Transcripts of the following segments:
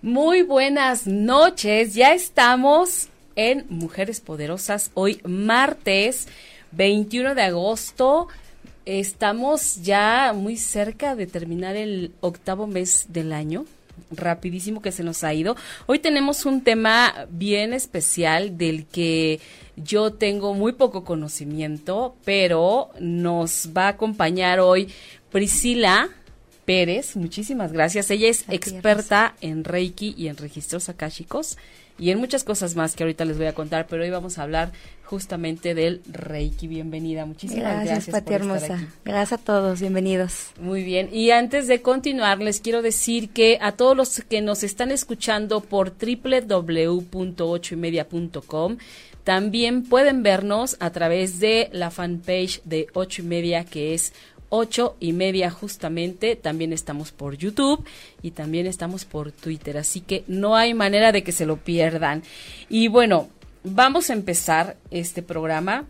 Muy buenas noches, ya estamos en Mujeres Poderosas, hoy martes 21 de agosto. Estamos ya muy cerca de terminar el octavo mes del año, rapidísimo que se nos ha ido. Hoy tenemos un tema bien especial del que yo tengo muy poco conocimiento, pero nos va a acompañar hoy Priscila Pérez, muchísimas gracias. Ella es experta en Reiki y en registros akáshicos y en muchas cosas más que ahorita les voy a contar, pero hoy vamos a hablar justamente del Reiki. Bienvenida, muchísimas gracias. Gracias, Pati hermosa. Gracias a todos, bienvenidos. Muy bien, y antes de continuar, les quiero decir que a todos los que nos están escuchando por www.ochoymedia.com, también pueden vernos a través de la fanpage de Ocho y Media, que es ocho y media justamente. También estamos por YouTube y también estamos por Twitter, así que no hay manera de que se lo pierdan. Y bueno, vamos a empezar este programa.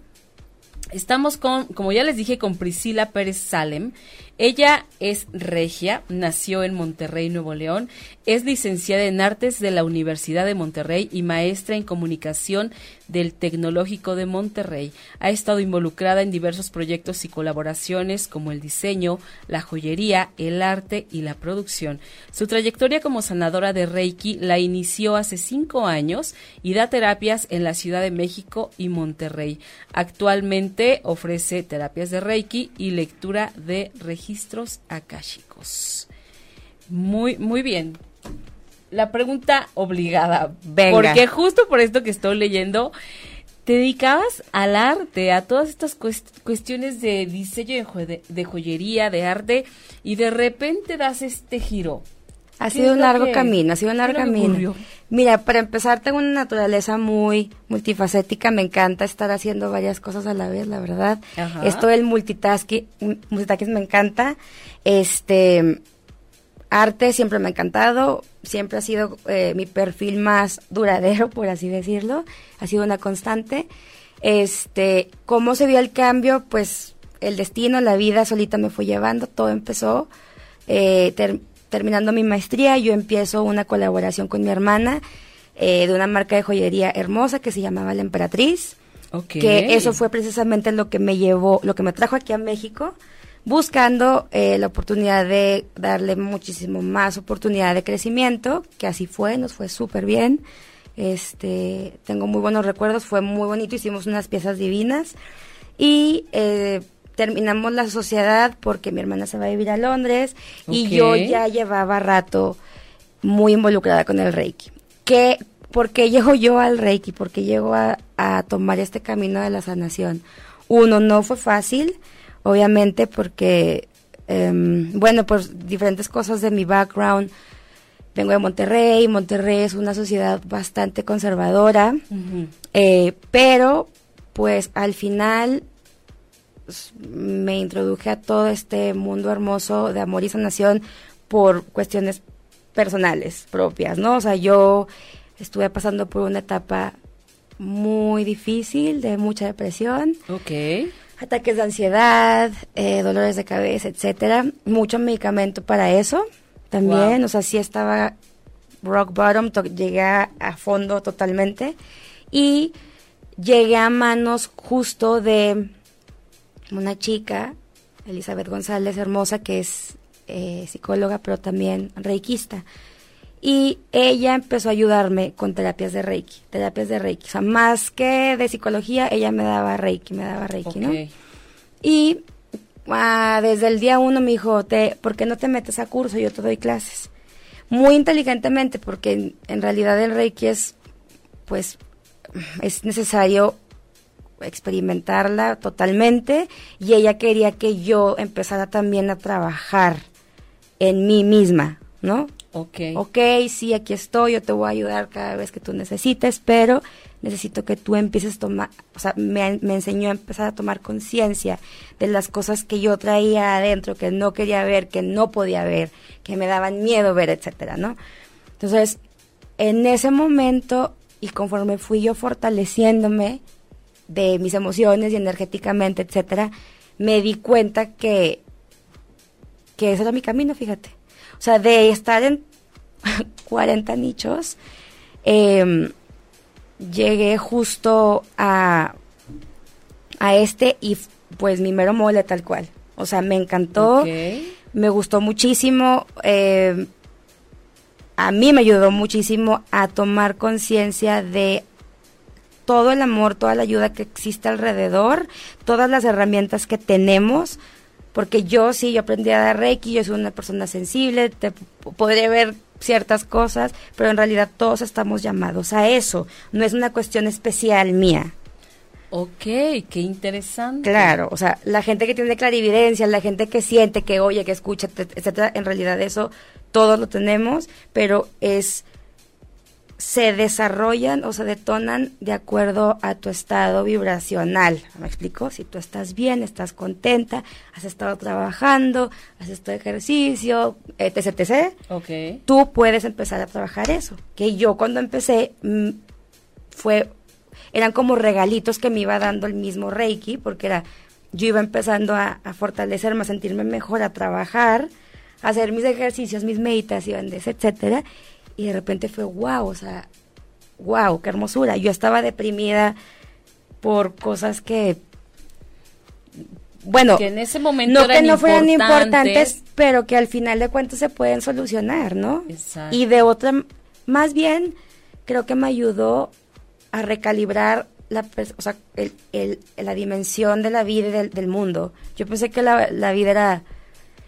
Estamos con, como ya les dije, con Priscila Pérez Salem. Ella es regia, nació en Monterrey, Nuevo León, es licenciada en Artes de la Universidad de Monterrey y maestra en Comunicación del Tecnológico de Monterrey. Ha estado involucrada en diversos proyectos y colaboraciones como el diseño, la joyería, el arte y la producción. Su trayectoria como sanadora de Reiki la inició hace cinco años y da terapias en la Ciudad de México y Monterrey. Actualmente ofrece terapias de Reiki y lectura de registros akáshicos. Muy, muy bien. La pregunta obligada. Venga. Porque justo por esto que estoy leyendo, te dedicabas al arte, a todas estas cuest- cuestiones de diseño de joyería, de arte, y de repente das este giro. Ha ¿Qué sido un largo camino, ha sido un largo camino. ocurrió? Mira, para empezar, tengo una naturaleza muy multifacética, me encanta estar haciendo varias cosas a la vez, la verdad. Ajá. Esto del multitasking, multitasking me encanta. Este, arte siempre me ha encantado, siempre ha sido eh, mi perfil más duradero, por así decirlo, ha sido una constante. Este, ¿cómo se vio el cambio? Pues el destino, la vida solita me fue llevando, todo empezó eh, ter- terminando mi maestría, yo empiezo una colaboración con mi hermana eh, de una marca de joyería hermosa que se llamaba La Emperatriz Ok. que eso fue precisamente lo que me llevó, lo que me trajo aquí a México, buscando eh, la oportunidad de darle muchísimo más oportunidad de crecimiento, que así fue, nos fue súper bien. Este, tengo muy buenos recuerdos, fue muy bonito, hicimos unas piezas divinas y eh, terminamos la sociedad porque mi hermana se va a vivir a Londres y yo ya llevaba rato muy involucrada con el Reiki. ¿Qué, ¿Por qué llego yo al Reiki? ¿Por qué llego a, a tomar este camino de la sanación? Uno, no fue fácil, obviamente, porque, em, bueno, por diferentes cosas de mi background. Vengo de Monterrey, Monterrey es una sociedad bastante conservadora, eh, pero pues al final me introduje a todo este mundo hermoso de amor y sanación por cuestiones personales propias, ¿no? O sea, yo estuve pasando por una etapa muy difícil, de mucha depresión, Ok. ataques de ansiedad, eh, dolores de cabeza, etcétera, mucho medicamento para eso también, Wow. o sea, sí estaba rock bottom, to- llegué a, a fondo totalmente y llegué a manos justo de una chica, Elizabeth González, hermosa, que es eh, psicóloga, pero también reikista. Y ella empezó a ayudarme con terapias de Reiki, terapias de Reiki. O sea, más que de psicología, ella me daba Reiki, me daba Reiki, ¿no? Y ah, desde el día uno me dijo, te, ¿por qué no te metes a curso? Yo te doy clases. muy inteligentemente, porque en, en realidad el Reiki es, pues, es necesario experimentarla totalmente y ella quería que yo empezara también a trabajar en mí misma, ¿no? Ok. Ok, sí, aquí estoy, yo te voy a ayudar cada vez que tú necesites, pero necesito que tú empieces a tomar, o sea, me, me enseñó a empezar a tomar conciencia de las cosas que yo traía adentro, que no quería ver, que no podía ver, que me daban miedo ver, etcétera, ¿no? Entonces, en ese momento, y conforme fui yo fortaleciéndome de mis emociones y energéticamente, etcétera, me di cuenta que, que ese era mi camino, fíjate. O sea, de estar en 40 nichos, eh, llegué justo a, a este y pues mi mero mole tal cual. O sea, me encantó, me gustó muchísimo. eh, a mí me ayudó muchísimo a tomar conciencia de todo el amor, toda la ayuda que existe alrededor, todas las herramientas que tenemos, porque yo sí, yo aprendí a dar Reiki, yo soy una persona sensible, te podré ver ciertas cosas, pero en realidad todos estamos llamados a eso, no es una cuestión especial mía. Ok, qué interesante. Claro, o sea, la gente que tiene clarividencia, la gente que siente, que oye, que escucha, te- etcétera, en realidad eso todos lo tenemos, pero es se desarrollan o se detonan de acuerdo a tu estado vibracional. ¿Me explico? Si tú estás bien, estás contenta, has estado trabajando, has estado ejercicio, etc, etc, Ok. tú puedes empezar a trabajar eso. Que yo cuando empecé mm, fue eran como regalitos que me iba dando el mismo Reiki, porque era yo iba empezando a, a fortalecerme, a sentirme mejor, a trabajar, a hacer mis ejercicios, mis meditaciones, etcétera, y de repente fue wow, o sea, wow, qué hermosura. Yo estaba deprimida por cosas que bueno, Que en ese momento no que no fueran importantes, importantes, pero que al final de cuentas se pueden solucionar, ¿no? Exacto. Y de otra, más bien, creo que me ayudó a recalibrar la, o sea, el, el- la dimensión de la vida y del, del mundo. Yo pensé que la, la vida era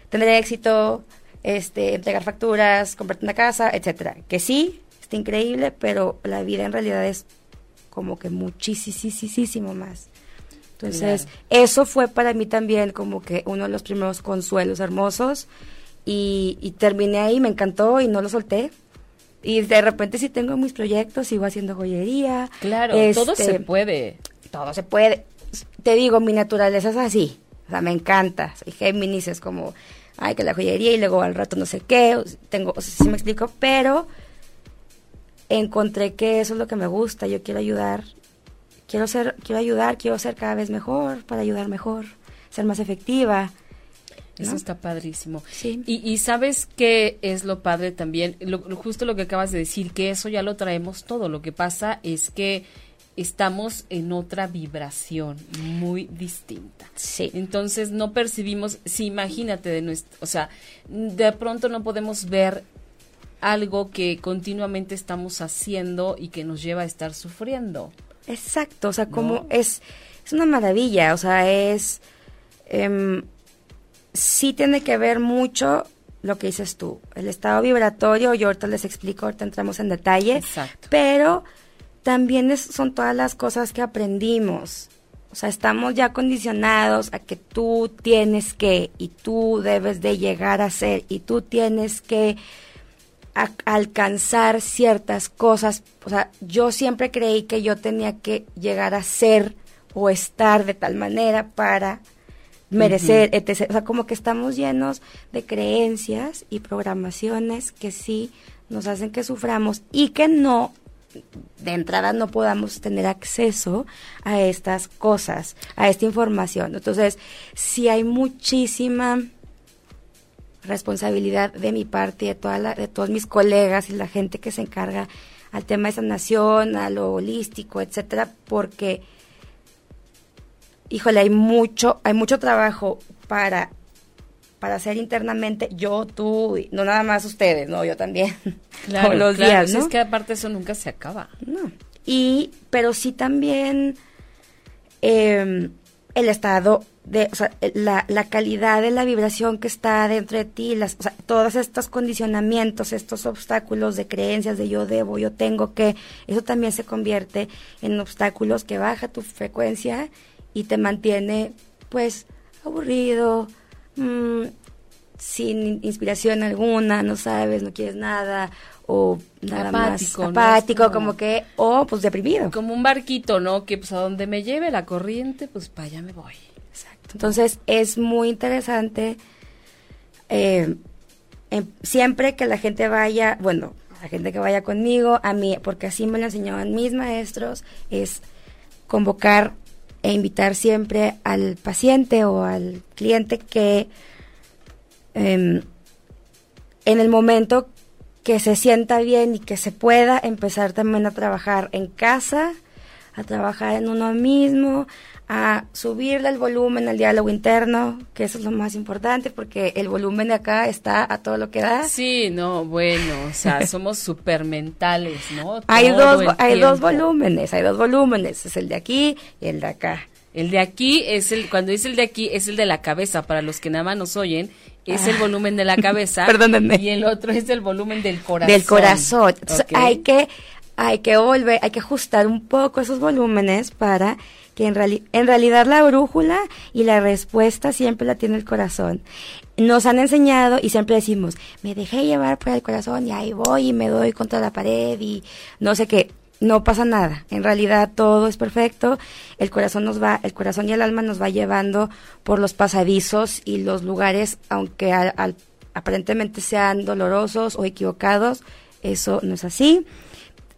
tener éxito, este, entregar facturas, comprarte una casa, etcétera. Que sí, está increíble, pero la vida en realidad es como que muchísimo más. Entonces, Claro. eso fue para mí también como que uno de los primeros consuelos hermosos y, y terminé ahí, me encantó y no lo solté. Y de repente sí tengo mis proyectos, sigo haciendo joyería. Claro, todo este, se puede. todo se puede. Te digo, mi naturaleza es así. O sea, me encanta. Soy Géminis, es como, ay, que la joyería y luego al rato no sé qué. Tengo, o sea, sí me explico, pero encontré que eso es lo que me gusta. Yo quiero ayudar. Quiero ser, quiero ayudar, quiero ser cada vez mejor para ayudar mejor, ser más efectiva. Eso está padrísimo. Sí. Y, y sabes qué es lo padre también, lo- justo lo que acabas de decir, que eso ya lo traemos todo. Lo que pasa es que estamos en otra vibración muy distinta. Sí. Entonces no percibimos, sí, imagínate de nuestro, o sea, de pronto no podemos ver algo que continuamente estamos haciendo y que nos lleva a estar sufriendo. Exacto, o sea, como ¿No? es, es una maravilla, o sea, es, em, sí tiene que ver mucho lo que dices tú, el estado vibratorio, yo ahorita les explico, ahorita entramos en detalle, Exacto. pero también es- son todas las cosas que aprendimos, o sea, estamos ya condicionados a que tú tienes que y tú debes de llegar a ser y tú tienes que a- alcanzar ciertas cosas. O sea, yo siempre creí que yo tenía que llegar a ser o estar de tal manera para merecer, etc. O sea, como que estamos llenos de creencias y programaciones que sí nos hacen que suframos y que no, de entrada no podamos tener acceso a estas cosas, a esta información. Entonces, sí hay muchísima responsabilidad de mi parte de, toda la- de todos mis colegas y la gente que se encarga al tema de sanación, a lo holístico, etcétera, porque híjole, hay mucho, hay mucho trabajo para para hacer internamente yo, tú, y no nada más ustedes, no, yo también. todos los claro, días, ¿no? Es que aparte eso nunca se acaba. No. Y, pero sí también, eh, el estado de, o sea, la, la calidad de la vibración que está dentro de ti, las, o sea, todos estos condicionamientos, estos obstáculos de creencias de yo debo, yo tengo que, eso también se convierte en obstáculos que baja tu frecuencia y te mantiene, pues, aburrido, mm, sin inspiración alguna, no sabes, no quieres nada, o nada Apático, más apático, como que, o pues deprimido. Como un barquito, ¿no? Que pues a donde me lleve la corriente, pues para allá me voy. Exacto. Entonces es muy interesante eh, em- siempre que la gente vaya, bueno, la gente que vaya conmigo, a mí, porque así me lo enseñaban mis maestros, es convocar e invitar siempre al paciente o al cliente que em, en el momento que se sienta bien y que se pueda empezar también a trabajar en casa, a trabajar en uno mismo, a subirle el volumen al diálogo interno, que eso es lo más importante porque el volumen de acá está a todo lo que da. Sí, no, bueno, o sea, somos súper mentales, ¿no? Hay dos, hay dos volúmenes, hay dos volúmenes, es el de aquí y el de acá. El de aquí es el, cuando dice el de aquí, es el de la cabeza, para los que nada más nos oyen, es el volumen de la cabeza. Ah. Perdónenme. Y el otro es el volumen del corazón. del corazón. Entonces, hay que hay que volver, hay que ajustar un poco esos volúmenes para en, en realidad la brújula y la respuesta siempre la tiene el corazón. Nos han enseñado y siempre decimos, me dejé llevar por el corazón y ahí voy y me doy contra la pared y no sé qué. No pasa nada. En realidad todo es perfecto. El corazón nos va, el corazón y el alma nos va llevando por los pasadizos y los lugares, aunque al- al- aparentemente sean dolorosos o equivocados, eso no es así.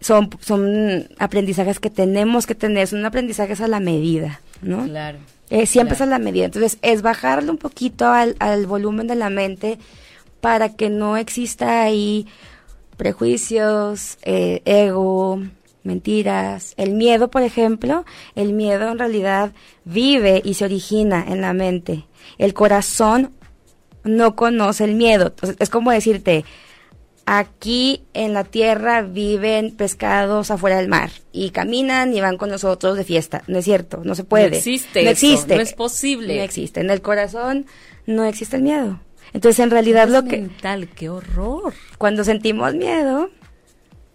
Son, son aprendizajes que tenemos que tener, son aprendizajes a la medida, ¿no? Claro. Eh, siempre claro. es a la medida. Entonces, es bajarle un poquito al, al volumen de la mente para que no exista ahí prejuicios, eh, ego, mentiras. El miedo, por ejemplo, el miedo en realidad vive y se origina en la mente. El corazón no conoce el miedo. Entonces, es como decirte, aquí en la tierra viven pescados afuera del mar y caminan y van con nosotros de fiesta. No es cierto, no se puede. No existe No eso, existe. no es posible. No existe. En el corazón no existe el miedo. Entonces, en realidad, lo Es que mental, qué horror. cuando sentimos miedo,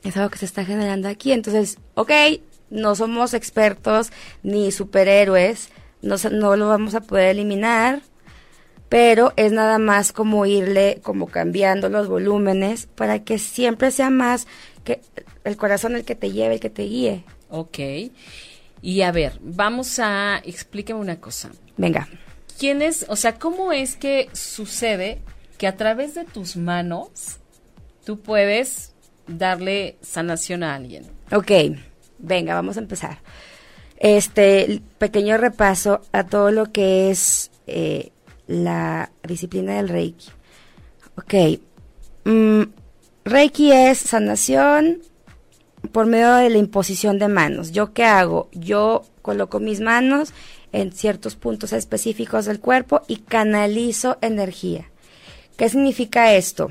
es algo que se está generando aquí. Entonces, ok, no somos expertos ni superhéroes, no, no lo vamos a poder eliminar, pero es nada más como irle como cambiando los volúmenes para que siempre sea más que el corazón el que te lleve, el que te guíe. Ok. Y a ver, vamos a, explíqueme una cosa. Venga. ¿Quién es, o sea, cómo es que sucede que a través de tus manos tú puedes darle sanación a alguien? Ok, venga, vamos a empezar. Este pequeño repaso a todo lo que es eh, la disciplina del Reiki. Ok, mm, Reiki es sanación por medio de la imposición de manos. ¿Yo qué hago? Yo coloco mis manos en ciertos puntos específicos del cuerpo y canalizo energía. ¿Qué significa esto?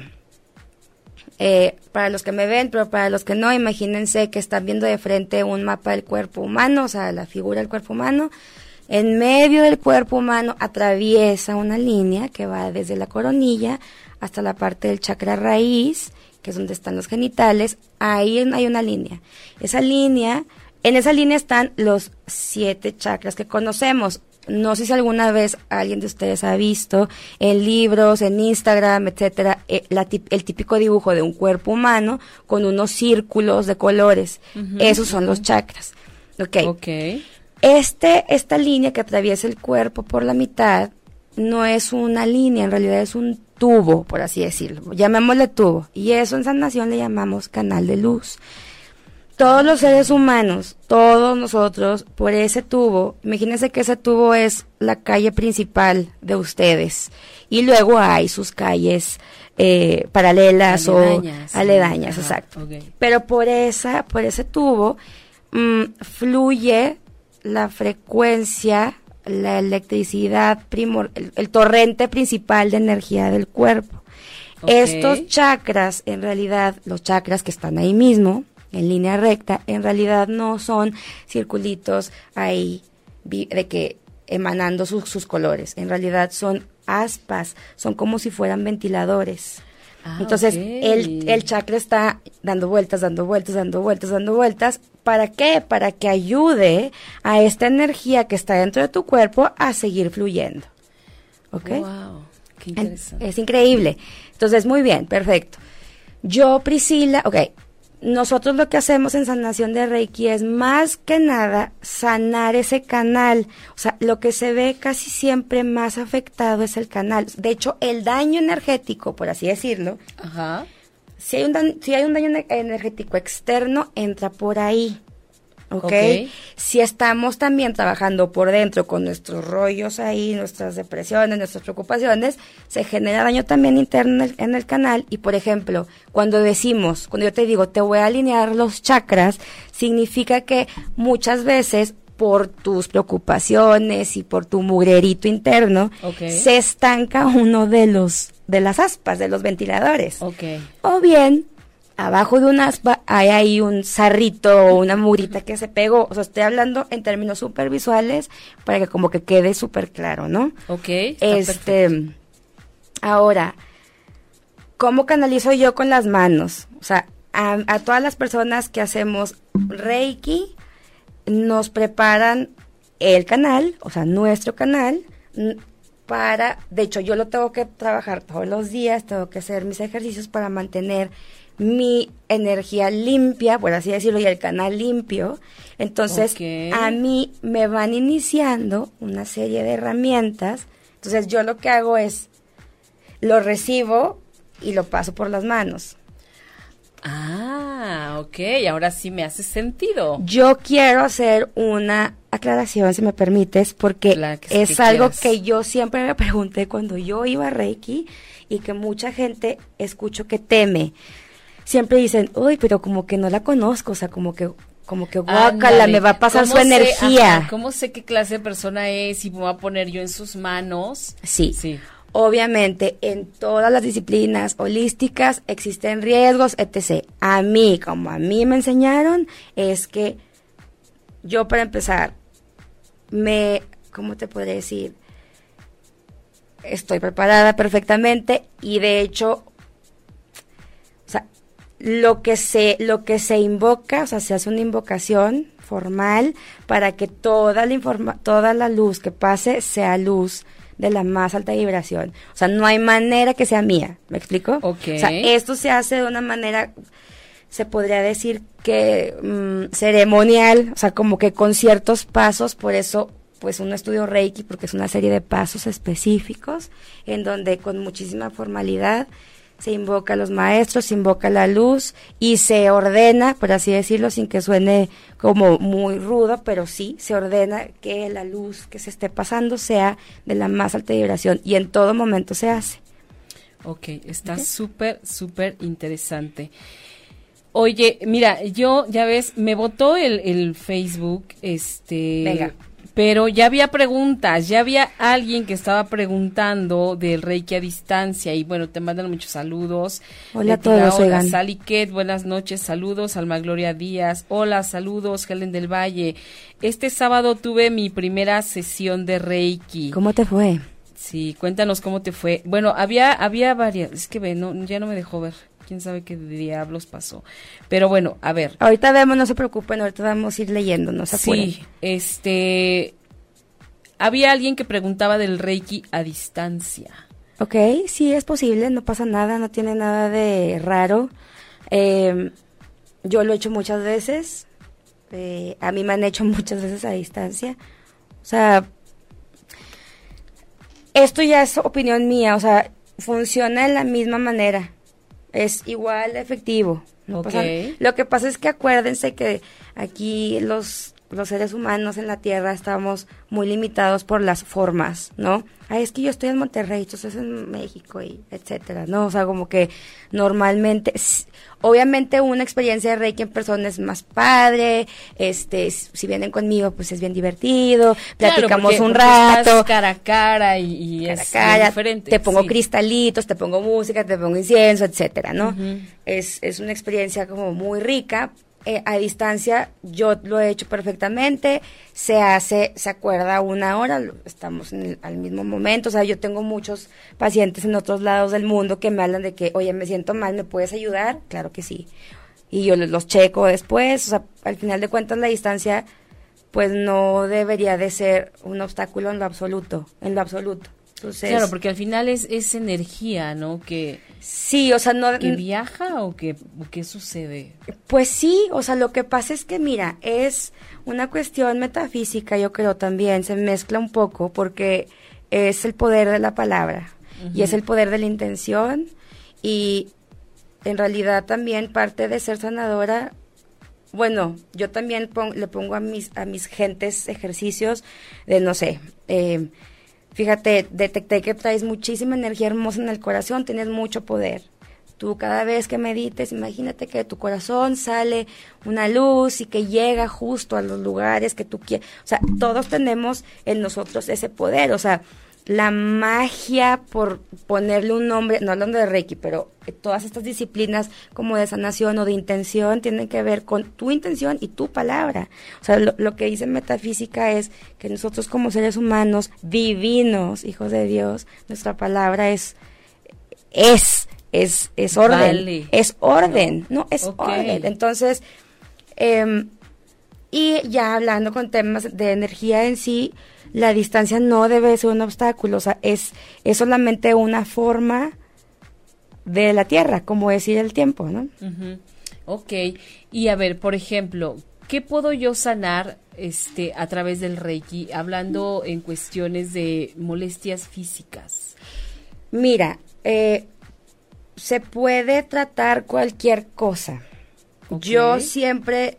Eh, para los que me ven, pero para los que no, imagínense que están viendo de frente un mapa del cuerpo humano, o sea, la figura del cuerpo humano. En medio del cuerpo humano atraviesa una línea que va desde la coronilla hasta la parte del chakra raíz, que es donde están los genitales. Ahí hay una línea. Esa línea, en esa línea están los siete chakras que conocemos. No sé si alguna vez alguien de ustedes ha visto en libros, en Instagram, etcétera, eh, el típico dibujo de un cuerpo humano con unos círculos de colores. Esos son los chakras. Ok. Ok. Este, esta línea que atraviesa el cuerpo por la mitad no es una línea, en realidad es un tubo, por así decirlo. Llamémosle tubo. Y eso en sanación le llamamos canal de luz. Todos los seres humanos, todos nosotros, por ese tubo, imagínense que ese tubo es la calle principal de ustedes. Y luego hay sus calles eh, paralelas Aledañas, o aledañas, exacto. Pero por esa, por ese tubo, mm, fluye la frecuencia, la electricidad primor, el, el torrente principal de energía del cuerpo. Estos chakras, en realidad, los chakras que están ahí mismo, en línea recta, en realidad no son circulitos ahí de que emanando sus, sus colores. En realidad son aspas, son como si fueran ventiladores. Ah, Entonces, el, el chakra está dando vueltas, dando vueltas, dando vueltas, dando vueltas. ¿Para qué? Para que ayude a esta energía que está dentro de tu cuerpo a seguir fluyendo. ¿Ok? Wow, qué interesante. Es increíble. Entonces, muy bien, perfecto. Yo, Priscila, ok, nosotros lo que hacemos en sanación de Reiki es más que nada sanar ese canal. O sea, lo que se ve casi siempre más afectado es el canal. De hecho, el daño energético, por así decirlo, Ajá. Si hay un, dan- si hay un daño ener- energético externo, entra por ahí. ¿ok? Ok. Si estamos también trabajando por dentro con nuestros rollos ahí, nuestras depresiones, nuestras preocupaciones, se genera daño también interno en el, en el canal. Y por ejemplo, cuando decimos, cuando yo te digo, te voy a alinear los chakras, significa que muchas veces por tus preocupaciones y por tu mugrerito interno, se estanca uno de los de las aspas, de los ventiladores. Ok. O bien, abajo de un aspa hay ahí un sarrito o una murita que se pegó. O sea, estoy hablando en términos súper visuales para que como que quede súper claro, ¿no? Ok. perfecto. Este, ahora, ¿cómo canalizo yo con las manos? O sea, a, a todas las personas que hacemos Reiki, nos preparan el canal, o sea, nuestro canal, para, de hecho, yo lo tengo que trabajar todos los días, tengo que hacer mis ejercicios para mantener mi energía limpia, por así decirlo, y el canal limpio. Entonces, a mí me van iniciando una serie de herramientas. Entonces, yo lo que hago es, lo recibo y lo paso por las manos. Ah, ok. Ahora sí me hace sentido. Yo quiero hacer una aclaración, si me permites, porque Claro que sí, es que algo quieras. que yo siempre me pregunté cuando yo iba a Reiki y que mucha gente escucho que teme. Siempre dicen, uy, pero como que no la conozco, o sea, como que, como que guácala, me va a pasar ¿Cómo su sé- energía. ajá, ¿Cómo sé qué clase de persona es y me voy a poner yo en sus manos? Sí. Sí. Obviamente, en todas las disciplinas holísticas existen riesgos, etc. A mí, como a mí me enseñaron, es que yo para empezar, me, ¿cómo te podría decir? Estoy preparada perfectamente y de hecho, o sea, lo que se, lo que se invoca, o sea, se hace una invocación formal para que toda la informa toda la luz que pase sea luz de la más alta vibración. O sea, no hay manera que sea mía, ¿me explico? Ok. O sea, esto se hace de una manera, se podría decir que mm, ceremonial, o sea, como que con ciertos pasos, por eso pues un estudio Reiki, porque es una serie de pasos específicos, en donde con muchísima formalidad se invoca a los maestros, se invoca la luz y se ordena, por así decirlo, sin que suene como muy rudo, pero sí se ordena que la luz que se esté pasando sea de la más alta vibración y en todo momento se hace. Ok, está súper, súper interesante. Oye, mira, yo, ya ves, me votó el, el Facebook, este... Venga. Pero ya había preguntas, ya había alguien que estaba preguntando del Reiki a distancia y bueno, te mandan muchos saludos. Hola a todos, oigan. Sally Ket, buenas noches, saludos, Alma Gloria Díaz, hola, saludos, Helen del Valle. Este sábado tuve mi primera sesión de Reiki. ¿Cómo te fue? Sí, cuéntanos cómo te fue. Bueno, había había varias, es que ve, no, ya no me dejó ver. Quién sabe qué diablos pasó. Pero bueno, a ver. Ahorita vemos, no se preocupen, ahorita vamos a ir leyendo, no se apuren. Sí, este había alguien que preguntaba del Reiki a distancia. Ok, sí, es posible, no pasa nada, no tiene nada de raro. Eh, yo lo he hecho muchas veces, eh, a mí me han hecho muchas veces a distancia. O sea, esto ya es opinión mía, o sea, funciona de la misma manera, es igual de efectivo. no pasa- Ok. lo que pasa es que acuérdense que aquí los los seres humanos en la Tierra estamos muy limitados por las formas, ¿no? Ay, es que yo estoy en Monterrey, tú estás en México y etcétera, ¿no? O sea, como que normalmente, obviamente una experiencia de Reiki en persona es más padre, este, si vienen conmigo, pues es bien divertido, platicamos Claro, porque- un rato, estás cara a cara y, y cara es cara, diferente. te pongo sí. cristalitos, te pongo música, te pongo incienso, etcétera, ¿no? Es, es una experiencia como muy rica. Eh, a distancia yo lo he hecho perfectamente, se hace, se acuerda una hora, estamos en el- al mismo momento, o sea, yo tengo muchos pacientes en otros lados del mundo que me hablan de que, oye, me siento mal, ¿me puedes ayudar? Claro que sí. Y yo los, checo después, o sea, al final de cuentas la distancia pues no debería de ser un obstáculo en lo absoluto, en lo absoluto. Entonces, Claro, porque al final es, es energía, ¿no? Que, sí, o sea, no que viaja o que qué sucede. Pues sí, o sea, lo que pasa es que, mira, es una cuestión metafísica, yo creo también, se mezcla un poco porque es el poder de la palabra y es el poder de la intención y en realidad también parte de ser sanadora, bueno, yo también pon- le pongo a mis, a mis gentes ejercicios de, no sé, eh, fíjate, detecté que traes muchísima energía hermosa en el corazón, tienes mucho poder. Tú cada vez que medites, imagínate que de tu corazón sale una luz y que llega justo a los lugares que tú quieres. O sea, todos tenemos en nosotros ese poder. O sea, la magia, por ponerle un nombre, no hablando de Reiki, pero eh, todas estas disciplinas como de sanación o de intención tienen que ver con tu intención y tu palabra. O sea, lo, lo que dice metafísica es que nosotros como seres humanos divinos, hijos de Dios, nuestra palabra es es es es orden, Vale. es orden, no, es orden. Entonces, em, y ya hablando con temas de energía en sí, la distancia no debe ser un obstáculo, o sea, es, es solamente una forma de la Tierra, como decir el tiempo, ¿no? Ujú. Ok. Y a ver, por ejemplo, ¿qué puedo yo sanar este a través del Reiki hablando en cuestiones de molestias físicas? Mira, eh, se puede tratar cualquier cosa. Yo siempre,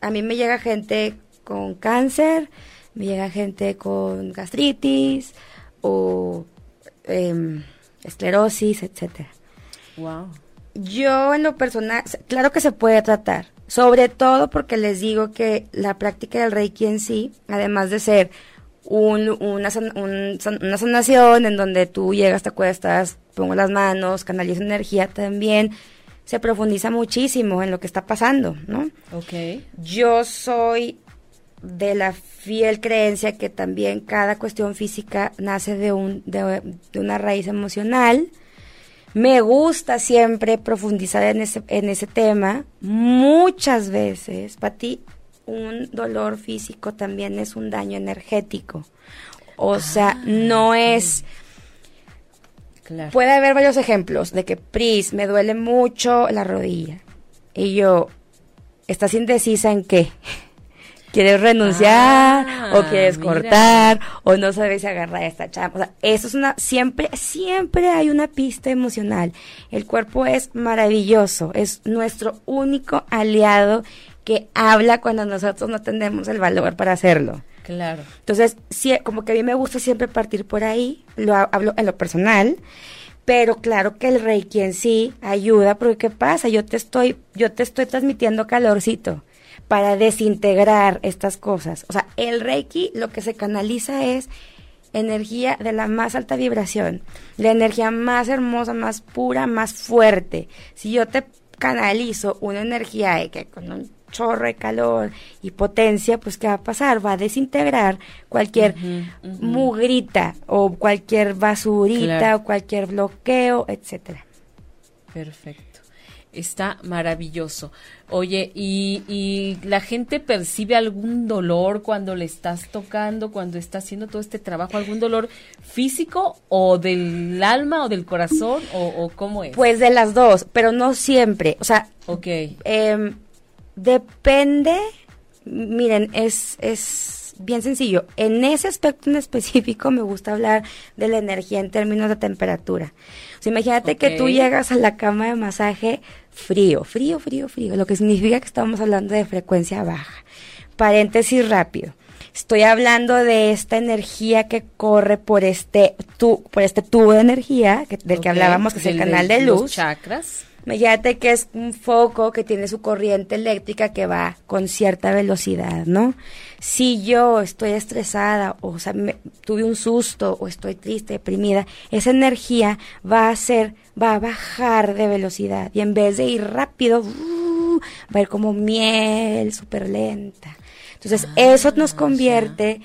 a mí me llega gente con cáncer, me llega gente con gastritis o em, esclerosis, etcétera. Wow. Yo en lo personal, claro que se puede tratar, sobre todo porque les digo que la práctica del Reiki en sí, además de ser un- una, un- una sanación en donde tú llegas, te acuestas, pongo las manos, canalizo energía, también se profundiza muchísimo en lo que está pasando, ¿no? Ok. Yo soy de la fiel creencia que también cada cuestión física nace de, un, de, de una raíz emocional. Me gusta siempre profundizar en ese, en ese tema. Muchas veces, para ti, un dolor físico también es un daño energético. O sea, no es... Claro. Puede haber varios ejemplos de que, Pris, me duele mucho la rodilla. Y yo, ¿estás indecisa en qué? ¿Quieres renunciar? Ah, ¿O quieres mira. cortar? ¿O no sabes si agarrar esta chamba? O sea, eso es una, siempre, siempre hay una pista emocional. El cuerpo es maravilloso, es nuestro único aliado que habla cuando nosotros no tenemos el valor para hacerlo. Claro. Entonces, sí, como que a mí me gusta siempre partir por ahí, lo ha- hablo en lo personal, pero claro que el Reiki en sí ayuda, porque ¿qué pasa? Yo te estoy, yo te estoy transmitiendo calorcito para desintegrar estas cosas. O sea, el Reiki lo que se canaliza es energía de la más alta vibración, la energía más hermosa, más pura, más fuerte. Si yo te canalizo una energía de que con un chorro de calor y potencia, pues ¿qué va a pasar? Va a desintegrar cualquier mugrita o cualquier basurita Claro. o cualquier bloqueo, etcétera. Perfecto. Está maravilloso. Oye, ¿y, y la gente percibe algún dolor cuando le estás tocando, cuando está haciendo todo este trabajo? ¿Algún dolor físico o del alma o del corazón o, o cómo es? Pues de las dos, pero no siempre. O sea, ok. Em, depende, miren, es, es bien sencillo. En ese aspecto en específico me gusta hablar de la energía en términos de temperatura. O sea, imagínate que tú llegas a la cama de masaje frío, frío, frío, frío, lo que significa que estamos hablando de frecuencia baja. Paréntesis rápido. Estoy hablando de esta energía que corre por este, tu, por este tubo de energía que- del que hablábamos, que es el canal de luz. chakras. Imagínate que es un foco que tiene su corriente eléctrica que va con cierta velocidad, ¿no? Si yo estoy estresada o, sea, me- tuve un susto o estoy triste, deprimida, esa energía va a ser, va a bajar de velocidad y en vez de ir rápido, uh, va a ir como miel, súper lenta. Entonces, eso nos convierte,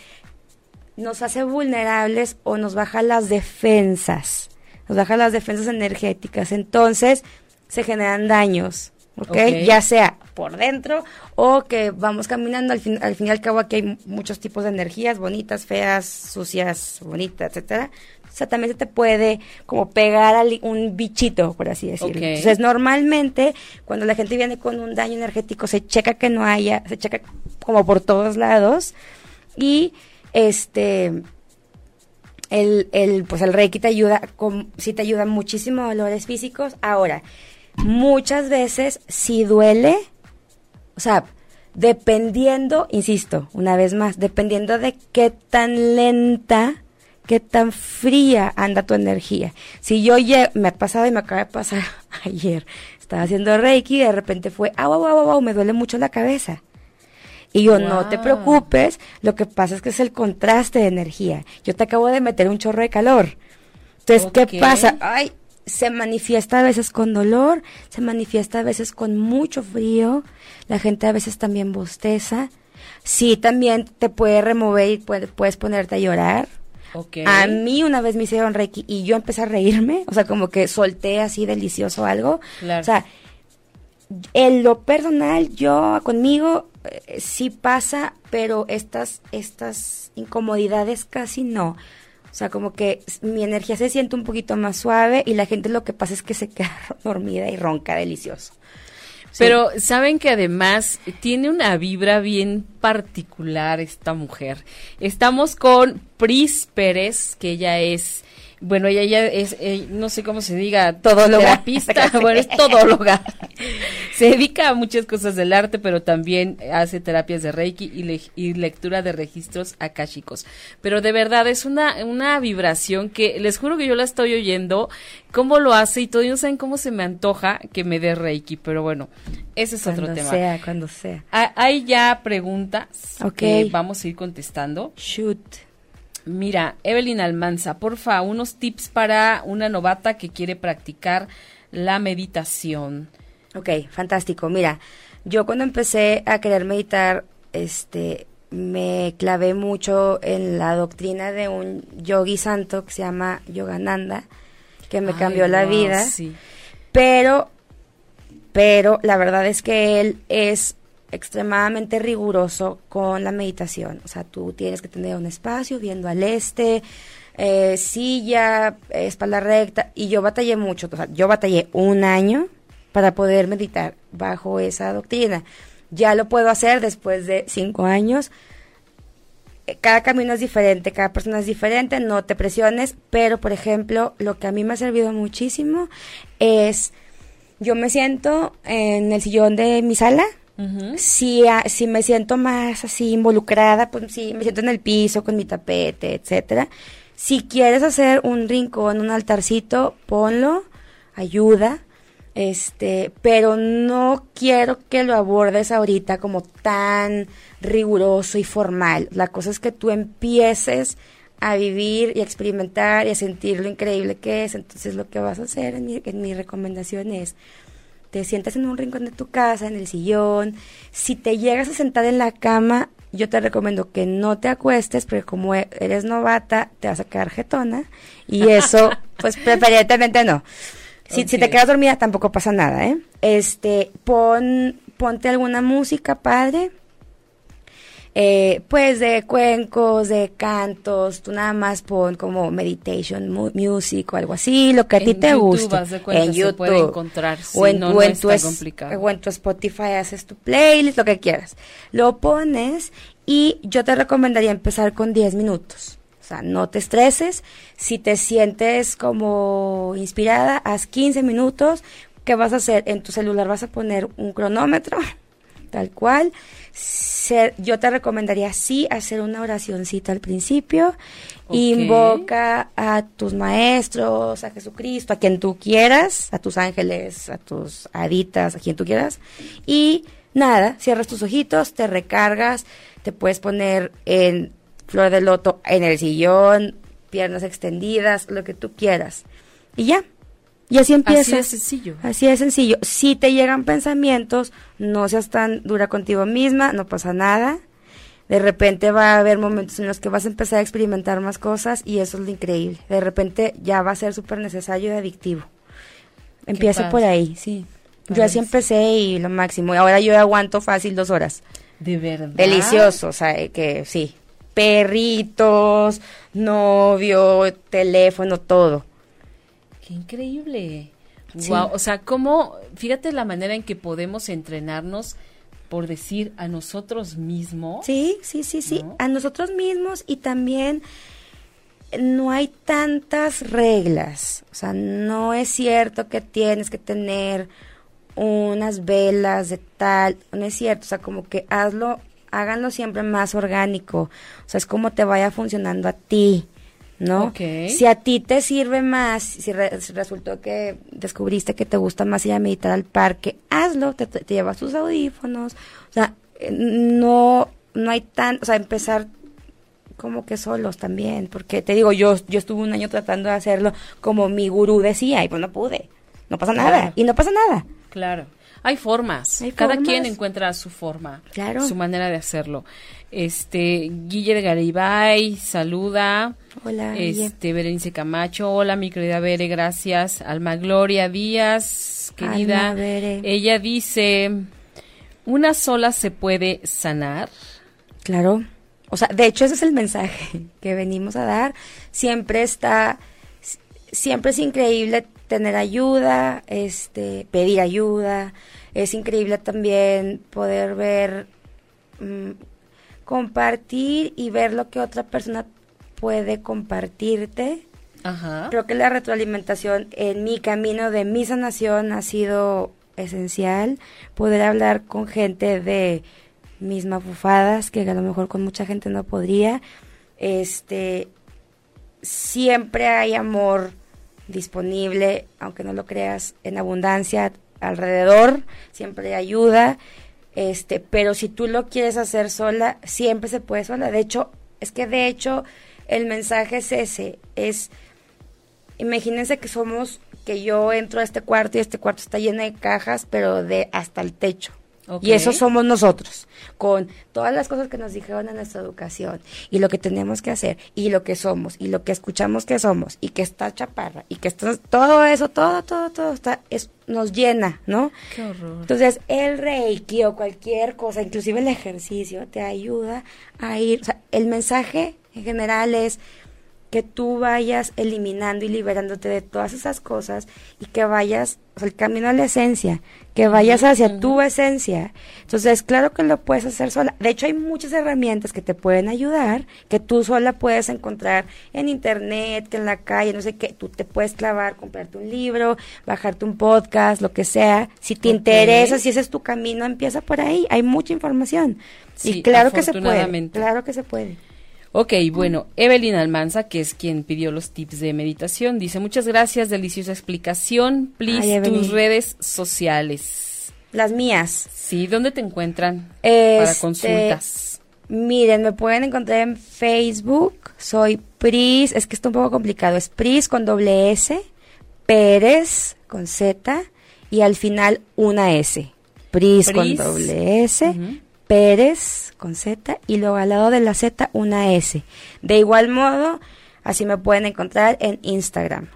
nos hace vulnerables o nos baja las defensas, nos baja las defensas energéticas. Entonces, se generan daños. ¿ok? Ya sea por dentro o que vamos caminando, al fin, al fin y al cabo aquí hay muchos tipos de energías, bonitas, feas, sucias, bonitas, etcétera. O sea, también se te puede como pegar un bichito, por así decirlo. Entonces, normalmente, cuando la gente viene con un daño energético, se checa que no haya, se checa como por todos lados y este el, el pues el reiki te ayuda con, sí te ayuda muchísimo a dolores físicos ahora muchas veces si duele, o sea, dependiendo, insisto, una vez más, dependiendo de qué tan lenta, qué tan fría anda tu energía. Si yo me ha pasado y me acaba de pasar ayer, estaba haciendo Reiki y de repente fue, ah, wow, wow, wow, me duele mucho la cabeza. Y yo, no te preocupes, lo que pasa es que es el contraste de energía. Yo te acabo de meter un chorro de calor. Entonces, ¿qué pasa? Ay, se manifiesta a veces con dolor, se manifiesta a veces con mucho frío, la gente a veces también bosteza. Sí, también te puede remover y puedes ponerte a llorar. A mí una vez me hicieron reiki y yo empecé a reírme, o sea, como que solté así delicioso algo. O sea, en lo personal, yo conmigo eh, sí pasa, pero estas, estas incomodidades casi no. O sea, como que mi energía se siente un poquito más suave y la gente lo que pasa es que se queda dormida y ronca delicioso. Pero saben que además tiene una vibra bien particular esta mujer. Estamos con Pris Pérez, que ella es bueno, ella, ya es, eh, no sé cómo se diga, todóloga, pista, bueno, es todóloga. se dedica a muchas cosas del arte, pero también hace terapias de Reiki y, lectura de registros akáshicos. Pero de verdad es una, una vibración que les juro que yo la estoy oyendo, cómo lo hace y todavía no saben cómo se me antoja que me dé Reiki, pero bueno, ese es otro tema. Cuando sea, cuando sea. Hay ya preguntas que vamos a ir contestando. Shoot. Mira, Evelyn Almanza, porfa, unos tips para una novata que quiere practicar la meditación. Ok, fantástico. Mira, yo cuando empecé a querer meditar, este, me clavé mucho en la doctrina de un yogi santo que se llama Yogananda, que me cambió la vida. Sí. Pero, pero la verdad es que él es extremadamente riguroso con la meditación. O sea, tú tienes que tener un espacio viendo al este, eh, silla, espalda recta. Y yo batallé mucho, o sea, yo batallé un año para poder meditar bajo esa doctrina. Ya lo puedo hacer después de cinco años. Eh, cada camino es diferente, cada persona es diferente, no te presiones, pero por ejemplo, lo que a mí me ha servido muchísimo es, yo me siento en el sillón de mi sala, si, si me siento más así involucrada, pues sí, me siento en el piso con mi tapete, etcétera. Si quieres hacer un rincón, un altarcito, ponlo, ayuda, este, pero no quiero que lo abordes ahorita como tan riguroso y formal. La cosa es que tú empieces a vivir y a experimentar y a sentir lo increíble que es. Entonces lo que vas a hacer en mi, en mi recomendación es te sientas en un rincón de tu casa, en el sillón. Si te llegas a sentar en la cama, yo te recomiendo que no te acuestes, porque como e-, eres novata, te vas a quedar jetona. Y eso, pues preferentemente no. Si, si te quedas dormida, tampoco pasa nada, ¿eh? Este, pon, ponte alguna música padre eh, pues de cuencos, de cantos, tú nada más pon como meditation music o algo así, lo que a ti te guste. en YouTube. Puede encontrar, o, en, tu, o en tu Spotify haces tu playlist, lo que quieras. Lo pones y yo te recomendaría empezar con 10 minutos. O sea, no te estreses. Si te sientes como inspirada, haz 15 minutos. ¿Qué vas a hacer? En tu celular vas a poner un cronómetro, tal cual yo te recomendaría sí hacer una oracióncita al principio. Invoca a tus maestros, a Jesucristo, a quien tú quieras, a tus ángeles, a tus haditas, a quien tú quieras. Y nada, cierras tus ojitos, te recargas, te puedes poner en flor de loto en el sillón, piernas extendidas, lo que tú quieras. Y ya, Y así empieza. Así de sencillo. Así de sencillo. Si te llegan pensamientos, no seas tan dura contigo misma, no pasa nada. De repente va a haber momentos en los que vas a empezar a experimentar más cosas y eso es lo increíble. De repente ya va a ser súper necesario y adictivo. Empieza por ahí, sí. Yo así empecé y lo máximo. Y ahora yo aguanto fácil dos horas. De verdad. Delicioso, o sea, que sí. Perritos, novio, teléfono, todo. Qué increíble. Wow, o sea, cómo, fíjate la manera en que podemos entrenarnos por decir a nosotros mismos. Sí, sí, sí, sí, a nosotros mismos y también no hay tantas reglas, o sea, no es cierto que tienes que tener unas velas de tal, no es cierto, o sea, como que hazlo, háganlo siempre más orgánico, o sea, es como te vaya funcionando a ti. ¿No? Si a ti te sirve más, si, resultó que descubriste que te gusta más ir a meditar al parque, hazlo, te, llevas tus audífonos, o sea, eh, no, no hay tan, o sea, empezar como que solos también, porque te digo, yo, yo estuve un año tratando de hacerlo como mi gurú decía, y pues no pude, no pasa nada, y no pasa nada. Claro. Hay formas. Cada quien encuentra su forma, su manera de hacerlo. Este, Guille de Garibay, saluda. Hola. Este, Berenice Camacho, hola mi querida Bere, gracias. Alma Gloria Díaz, querida. Ella dice, ¿una sola se puede sanar? Claro. O sea, de hecho ese es el mensaje que venimos a dar. Siempre está, siempre es increíble tener ayuda, este, pedir ayuda. Es increíble también poder ver mm, compartir y ver lo que otra persona puede compartirte. Creo que la retroalimentación en mi camino de mi sanación ha sido esencial. Poder hablar con gente de mismas bufadas, que a lo mejor con mucha gente no podría. Este, siempre hay amor disponible, aunque no lo creas, en abundancia alrededor, siempre hay ayuda este, pero si tú lo quieres hacer sola, siempre se puede sola. De hecho, es que de hecho el mensaje es ese, es, imagínense que somos, que yo entro a este cuarto y este cuarto está lleno de cajas, pero de hasta el techo. Y eso somos nosotros, con todas las cosas que nos dijeron en nuestra educación, y lo que tenemos que hacer, y lo que somos, y lo que escuchamos que somos, y que está chaparra, y que está, todo eso, todo, todo, todo está, es, nos llena, ¿no? Qué horror. Entonces, el reiki o cualquier cosa, inclusive el ejercicio, te ayuda a ir, o sea, el mensaje en general es, que tú vayas eliminando y liberándote de todas esas cosas y que vayas o sea, el camino a la esencia, que vayas hacia tu esencia. Entonces, claro que lo puedes hacer sola. De hecho, hay muchas herramientas que te pueden ayudar, que tú sola puedes encontrar en internet, que en la calle, no sé qué, tú te puedes clavar, comprarte un libro, bajarte un podcast, lo que sea. Si te interesa, si ese es tu camino, empieza por ahí. Hay mucha información. y claro que se puede. Claro que se puede. Ok, bueno, Evelyn Almanza, que es quien pidió los tips de meditación, dice, muchas gracias, deliciosa explicación. Please, tus redes sociales. Las mías. Sí, ¿dónde te encuentran para este, consultas? Miren, me pueden encontrar en Facebook, soy Pris, es que está un poco complicado, es Pris con doble S, Pérez con Z y al final una S. Pris, con doble S, Pérez con Z y luego al lado de la Z una S. De igual modo, así me pueden encontrar en Instagram.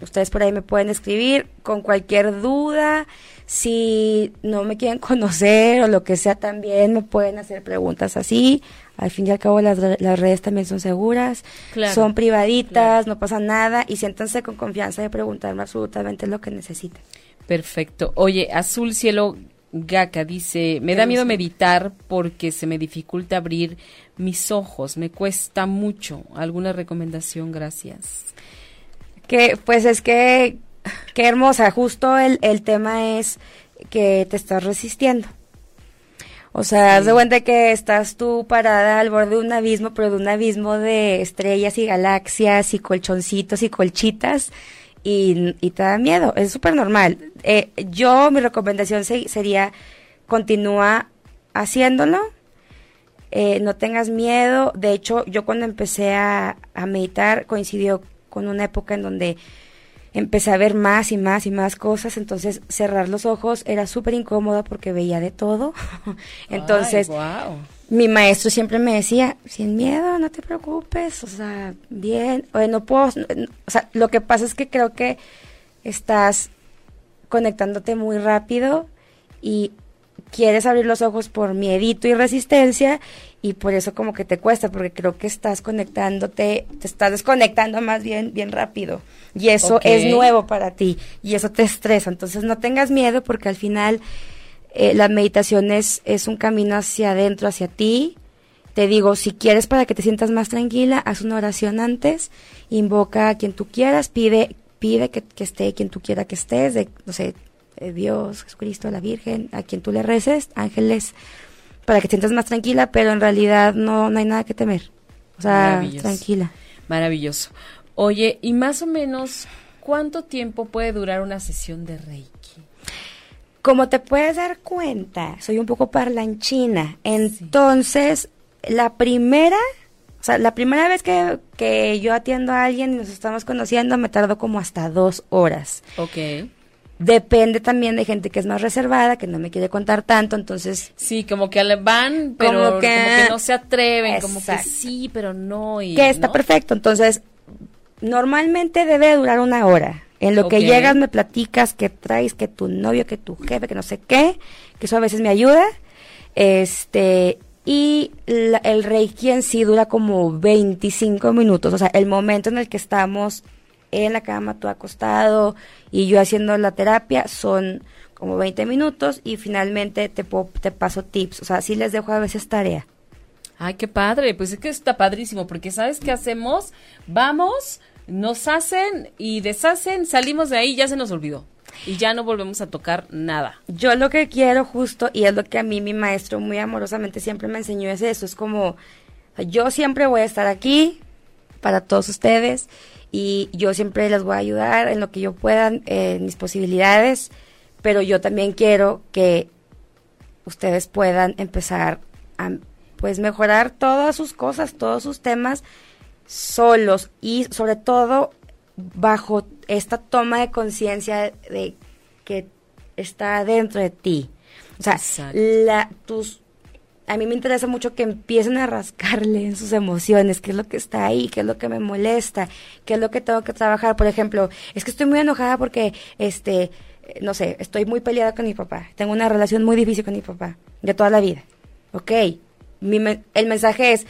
Ustedes por ahí me pueden escribir con cualquier duda. Si no me quieren conocer o lo que sea, también me pueden hacer preguntas así. Al fin y al cabo, las, redes también son seguras, son privaditas, no pasa nada y siéntanse con confianza de preguntarme absolutamente lo que necesiten. Perfecto. Oye, Azul Cielo, Gaka dice, me da miedo meditar porque se me dificulta abrir mis ojos, me cuesta mucho. ¿Alguna recomendación? Gracias. Que pues es que, qué hermosa, justo el, el tema es que te estás resistiendo. O sea, haz de cuenta que estás tú parada al borde de un abismo, pero de un abismo de estrellas y galaxias y colchoncitos y colchitas y, te da miedo. Es súper normal. Eh, yo, mi recomendación sería, continúa haciéndolo. Eh, no tengas miedo. De hecho, yo cuando empecé a, meditar coincidió con una época en donde empecé a ver más y más y más cosas, entonces cerrar los ojos era súper incómodo porque veía de todo. entonces, mi maestro siempre me decía, sin miedo, no te preocupes, o sea, bien, o no puedo, o sea, lo que pasa es que creo que estás conectándote muy rápido y quieres abrir los ojos por miedito y resistencia y por eso como que te cuesta porque creo que estás conectándote, te estás desconectando más bien bien rápido. Y eso es nuevo para ti y eso te estresa, entonces no tengas miedo porque al final eh, la meditación es, es un camino hacia adentro, hacia ti. Te digo, si quieres para que te sientas más tranquila, haz una oración antes, invoca a quien tú quieras, pide, pide que, que esté quien tú quieras que estés, de, no sé, Dios, Jesucristo, la Virgen, a quien tú le reces, ángeles, para que te sientas más tranquila, pero en realidad no, no hay nada que temer. O sea, tranquila. Maravilloso. Oye, y más o menos, ¿cuánto tiempo puede durar una sesión de Reiki? Como te puedes dar cuenta, soy un poco parlanchina. Entonces, la primera, o sea, la primera vez que, que yo atiendo a alguien y nos estamos conociendo, me tardo como hasta dos horas. Ok. Depende también de gente que es más reservada, que no me quiere contar tanto, entonces... Sí, como que le van, pero como que, no se atreven, como que sí, pero no. Y, que está perfecto, entonces normalmente debe durar una hora. En lo que llegas me platicas que traes, que tu novio, que tu jefe, que no sé qué, que eso a veces me ayuda. Este, y el reiki en sí dura como 25 minutos, o sea, el momento en el que estamos en la cama, tú acostado y yo haciendo la terapia son como 20 minutos y finalmente te, te paso tips, o sea, sí les dejo a veces tarea. Ay, qué padre, pues es que está padrísimo, porque ¿sabes qué hacemos? Vamos, nos hacen y deshacen, salimos de ahí, ya se nos olvidó. Y ya no volvemos a tocar nada. Yo lo que quiero justo, y es lo que a mí mi maestro muy amorosamente siempre me enseñó, es eso, es como, yo siempre voy a estar aquí para todos ustedes y yo siempre les voy a ayudar en lo que yo pueda, en mis posibilidades, pero yo también quiero que ustedes puedan empezar a pues mejorar todas sus cosas, todos sus temas solos y sobre todo bajo esta toma de conciencia de que está dentro de ti. O sea, la, tus, a mí me interesa mucho que empiecen a rascarle en sus emociones, qué es lo que está ahí, qué es lo que me molesta, qué es lo que tengo que trabajar. Por ejemplo, es que estoy muy enojada porque, este, no sé, estoy muy peleada con mi papá. Tengo una relación muy difícil con mi papá, de toda la vida. Ok, mi el mensaje es,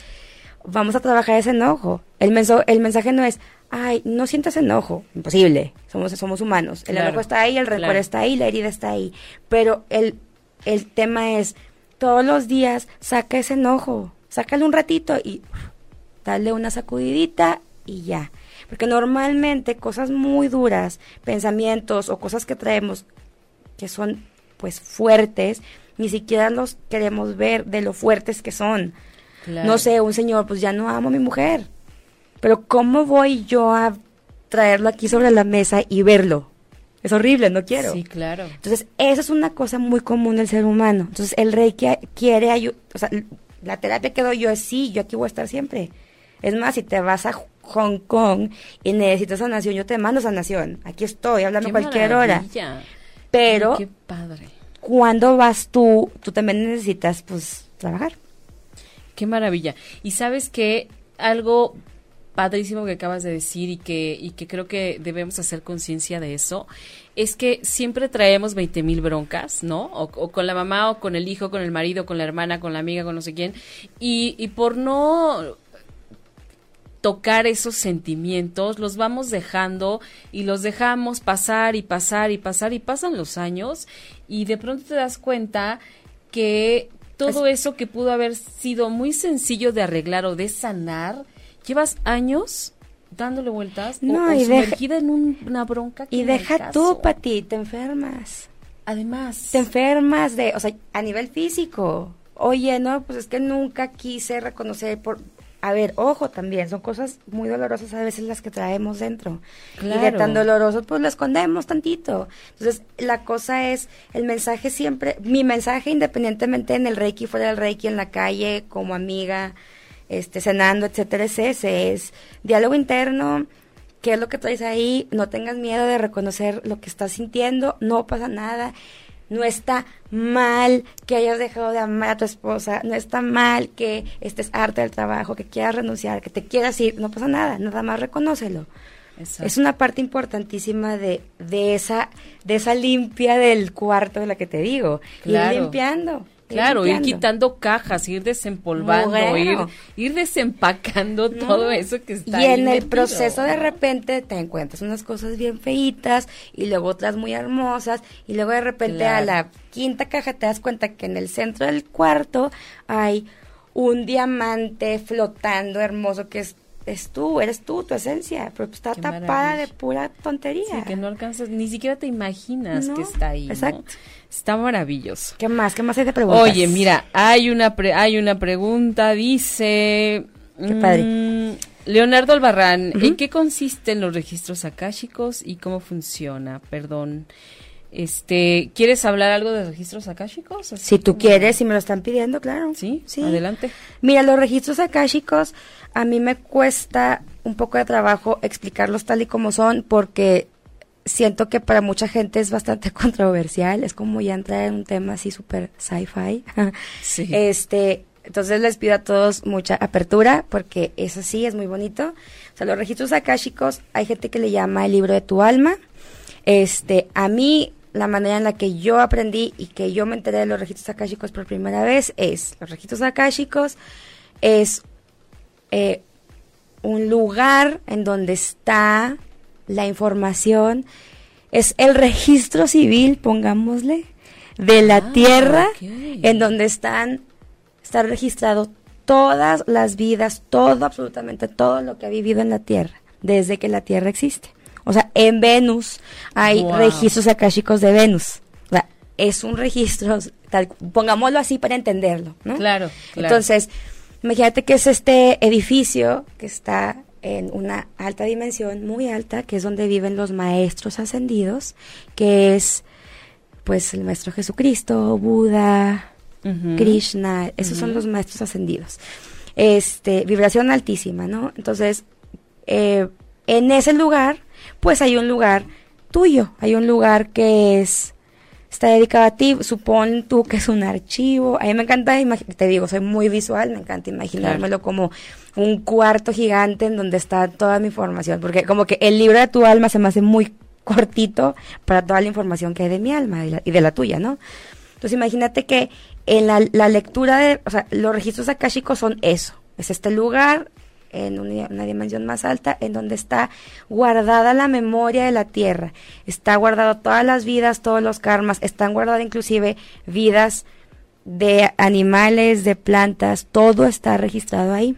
vamos a trabajar ese enojo. El, el mensaje no es, ay, no sientas enojo. Imposible. Somos, somos humanos. El enojo está ahí, el recuerdo está ahí, la herida está ahí. Pero el, el tema es, todos los días saca ese enojo. Sácale un ratito y dale una sacudidita y ya. Porque normalmente cosas muy duras, pensamientos o cosas que traemos que son pues fuertes, ni siquiera los queremos ver de lo fuertes que son. No sé, un señor, pues ya no amo a mi mujer. Pero ¿cómo voy yo a traerlo aquí sobre la mesa y verlo? Es horrible, no quiero. Sí, claro. Entonces, eso es una cosa muy común del ser humano. Entonces, el rey que quiere ayudar, o sea, la terapia que doy yo es sí, yo aquí voy a estar siempre. Es más, si te vas a Hong Kong y necesitas sanación, yo te mando sanación. Aquí estoy, hablando cualquier hora. Pero, qué padre. Cuando vas tú, tú también necesitas, pues, trabajar. Qué maravilla. Y sabes que algo padrísimo que acabas de decir y que, creo que debemos hacer conciencia de eso, es que siempre traemos 20 mil broncas, ¿no? O, con la mamá, o con el hijo, con el marido, con la hermana, con la amiga, con no sé quién. Y por no tocar esos sentimientos, los vamos dejando y los dejamos pasar y pasar y pasar y pasan los años y de pronto te das cuenta que todo eso que pudo haber sido muy sencillo de arreglar o de sanar, llevas años dándole vueltas no, o, y sumergida en una bronca. y deja tú, Pati, te enfermas. Además. Te enfermas de, o sea, a nivel físico. Oye, no, pues es que nunca quise reconocer por, a ver, ojo también, son cosas muy dolorosas a veces las que traemos dentro. Y de tan doloroso, pues lo escondemos tantito. Entonces, la cosa es, el mensaje siempre, mi mensaje independientemente en el Reiki, fuera del Reiki, en la calle, como amiga, este, cenando, etcétera, es ese, es diálogo interno, qué es lo que traes ahí, no tengas miedo de reconocer lo que estás sintiendo, no pasa nada. No está mal que hayas dejado de amar a tu esposa, no está mal que estés harta del trabajo, que quieras renunciar, que te quieras ir, no pasa nada, nada más reconócelo. Es una parte importantísima de, de esa de esa limpia del cuarto de la que te digo, ir limpiando. Claro, ir quitando cajas, ir desempolvando, ir, ir, desempacando todo eso que está Y en el proceso de repente te encuentras unas cosas bien feitas y luego otras muy hermosas y luego de repente a la quinta caja te das cuenta que en el centro del cuarto hay un diamante flotando hermoso que es es tú, eres tú, tu esencia, pero está tapada de pura tontería. Sí, que no alcanzas, ni siquiera te imaginas que está ahí. Exacto. Está maravilloso. ¿Qué más? ¿Qué más hay de preguntas? Oye, mira, hay una, hay una pregunta, dice... Qué padre. Mm, Leonardo Albarrán, ¿en qué consisten los registros akáshicos y cómo funciona? Perdón. Este, ¿quieres hablar algo de registros akáshicos? Si tú quieres, si me lo están pidiendo, claro. Sí, sí. Adelante. Mira, los registros akáshicos a mí me cuesta un poco de trabajo explicarlos tal y como son porque siento que para mucha gente es bastante controversial, es como ya entrar en un tema así súper sci-fi. Sí. Este, entonces les pido a todos mucha apertura porque eso sí es muy bonito. O sea, los registros akáshicos, hay gente que le llama el libro de tu alma. Este, a mí la manera en la que yo aprendí y que yo me enteré de los registros akáshicos por primera vez es, los registros akáshicos es eh, un lugar en donde está la información, es el registro civil, pongámosle, de la ah, tierra, en donde están, está registrado todas las vidas, todo, absolutamente todo lo que ha vivido en la tierra, desde que la tierra existe. O sea, en Venus hay registros akáshicos de Venus. O sea, es un registro, pongámoslo así para entenderlo, ¿no? Claro, Entonces, imagínate que es este edificio que está en una alta dimensión, muy alta, que es donde viven los maestros ascendidos, que es pues el maestro Jesucristo, Buda, Krishna, esos son los maestros ascendidos. Este, vibración altísima, ¿no? Entonces, eh, en ese lugar pues hay un lugar tuyo, hay un lugar que es está dedicado a ti, supón tú que es un archivo. A mí me encanta, te digo, soy muy visual, me encanta imaginármelo como un cuarto gigante en donde está toda mi información, porque como que el libro de tu alma se me hace muy cortito para toda la información que hay de mi alma y, de la tuya, ¿no? Entonces imagínate que en la, la lectura de, o sea, los registros akáshicos son eso, es este lugar en una, dimensión más alta, en donde está guardada la memoria de la tierra, está guardado todas las vidas, todos los karmas, están guardadas inclusive vidas de animales, de plantas, todo está registrado ahí.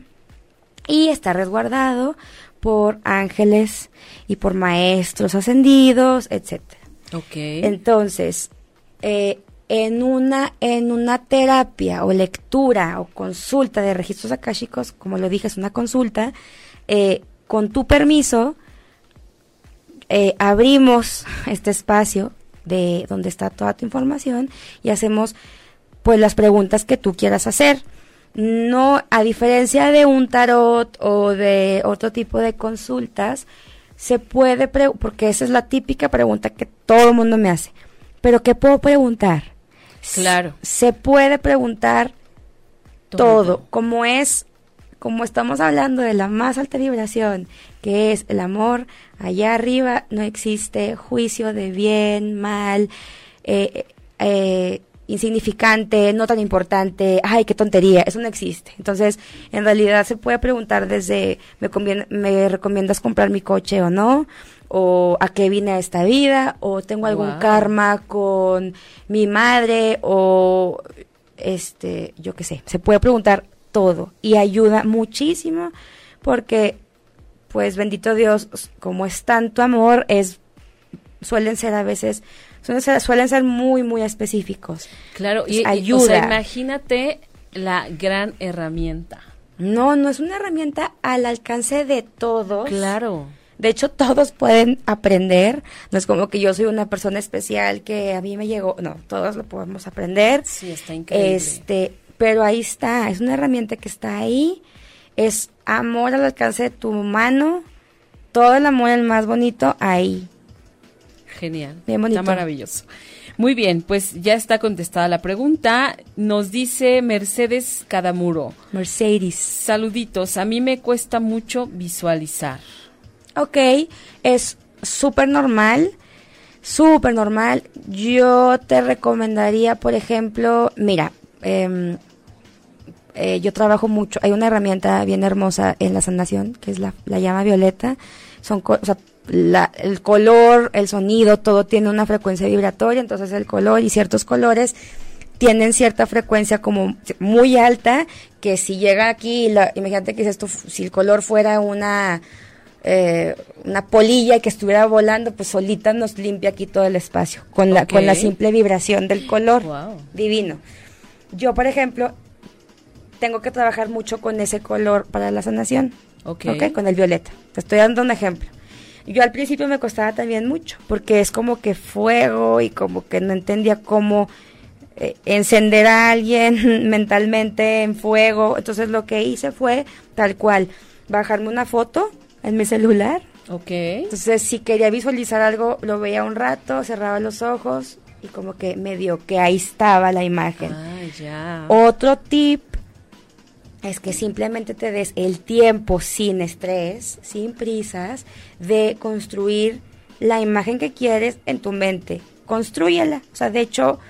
Y está resguardado por ángeles y por maestros ascendidos, etcétera. Okay. Entonces, eh, en una, en una terapia o lectura o consulta de registros akáshicos, como lo dije, es una consulta, eh, con tu permiso, eh, abrimos este espacio de donde está toda tu información y hacemos pues las preguntas que tú quieras hacer. No, a diferencia de un tarot o de otro tipo de consultas, se puede, porque esa es la típica pregunta que todo el mundo me hace. Pero ¿qué puedo preguntar? Claro. Se puede preguntar todo, como es, como estamos hablando de la más alta vibración, que es el amor, allá arriba no existe juicio de bien, mal, eh, eh, insignificante, no tan importante, ay, qué tontería, eso no existe. Entonces, en realidad se puede preguntar desde, ¿me, me recomiendas comprar mi coche o no? O a qué vine a esta vida, o tengo algún karma con mi madre, o este, yo qué sé, se puede preguntar todo y ayuda muchísimo porque, pues bendito Dios, como es tanto amor, es, suelen ser a veces, suelen ser, suelen ser muy, muy específicos. Claro, y ayuda. imagínate la gran herramienta. No, no es una herramienta al alcance de todos. Claro de hecho, todos pueden aprender. No es como que yo soy una persona especial que a mí me llegó. No, todos lo podemos aprender. Sí, está increíble. Este, pero ahí está. Es una herramienta que está ahí. Es amor al alcance de tu mano. todo el amor, el más bonito, ahí. Genial. Bien bonito. Está maravilloso. Muy bien, pues ya está contestada la pregunta. Nos dice Mercedes Cadamuro. Mercedes. Saluditos, a mí me cuesta mucho visualizar. Ok, es súper normal, súper normal. Yo te recomendaría, por ejemplo, mira, em, eh, yo trabajo mucho, hay una herramienta bien hermosa en la sanación, que es la, la llama violeta. Son, o sea, el color, el sonido, todo tiene una frecuencia vibratoria, entonces el color y ciertos colores tienen cierta frecuencia como muy alta, que si llega aquí, la, imagínate que si, esto, si el color fuera una, eh, una polilla que estuviera volando, pues solita nos limpia aquí todo el espacio, con la, con la simple vibración del color. Wow. Divino. Yo, por ejemplo, tengo que trabajar mucho con ese color para la sanación. Ok. ¿ok? Con el violeta. Te estoy dando un ejemplo. Yo al principio me costaba también mucho, porque es como que fuego y como que no entendía cómo eh, encender a alguien mentalmente en fuego. Entonces lo que hice fue tal cual, bajarme una foto en mi celular. Ok. Entonces si quería visualizar algo, lo veía un rato, cerraba los ojos y como que medio que ahí estaba la imagen. Ah, ya. Otro tip es que simplemente te des el tiempo sin estrés, sin prisas, de construir la imagen que quieres en tu mente. Construyela. O sea, de hecho,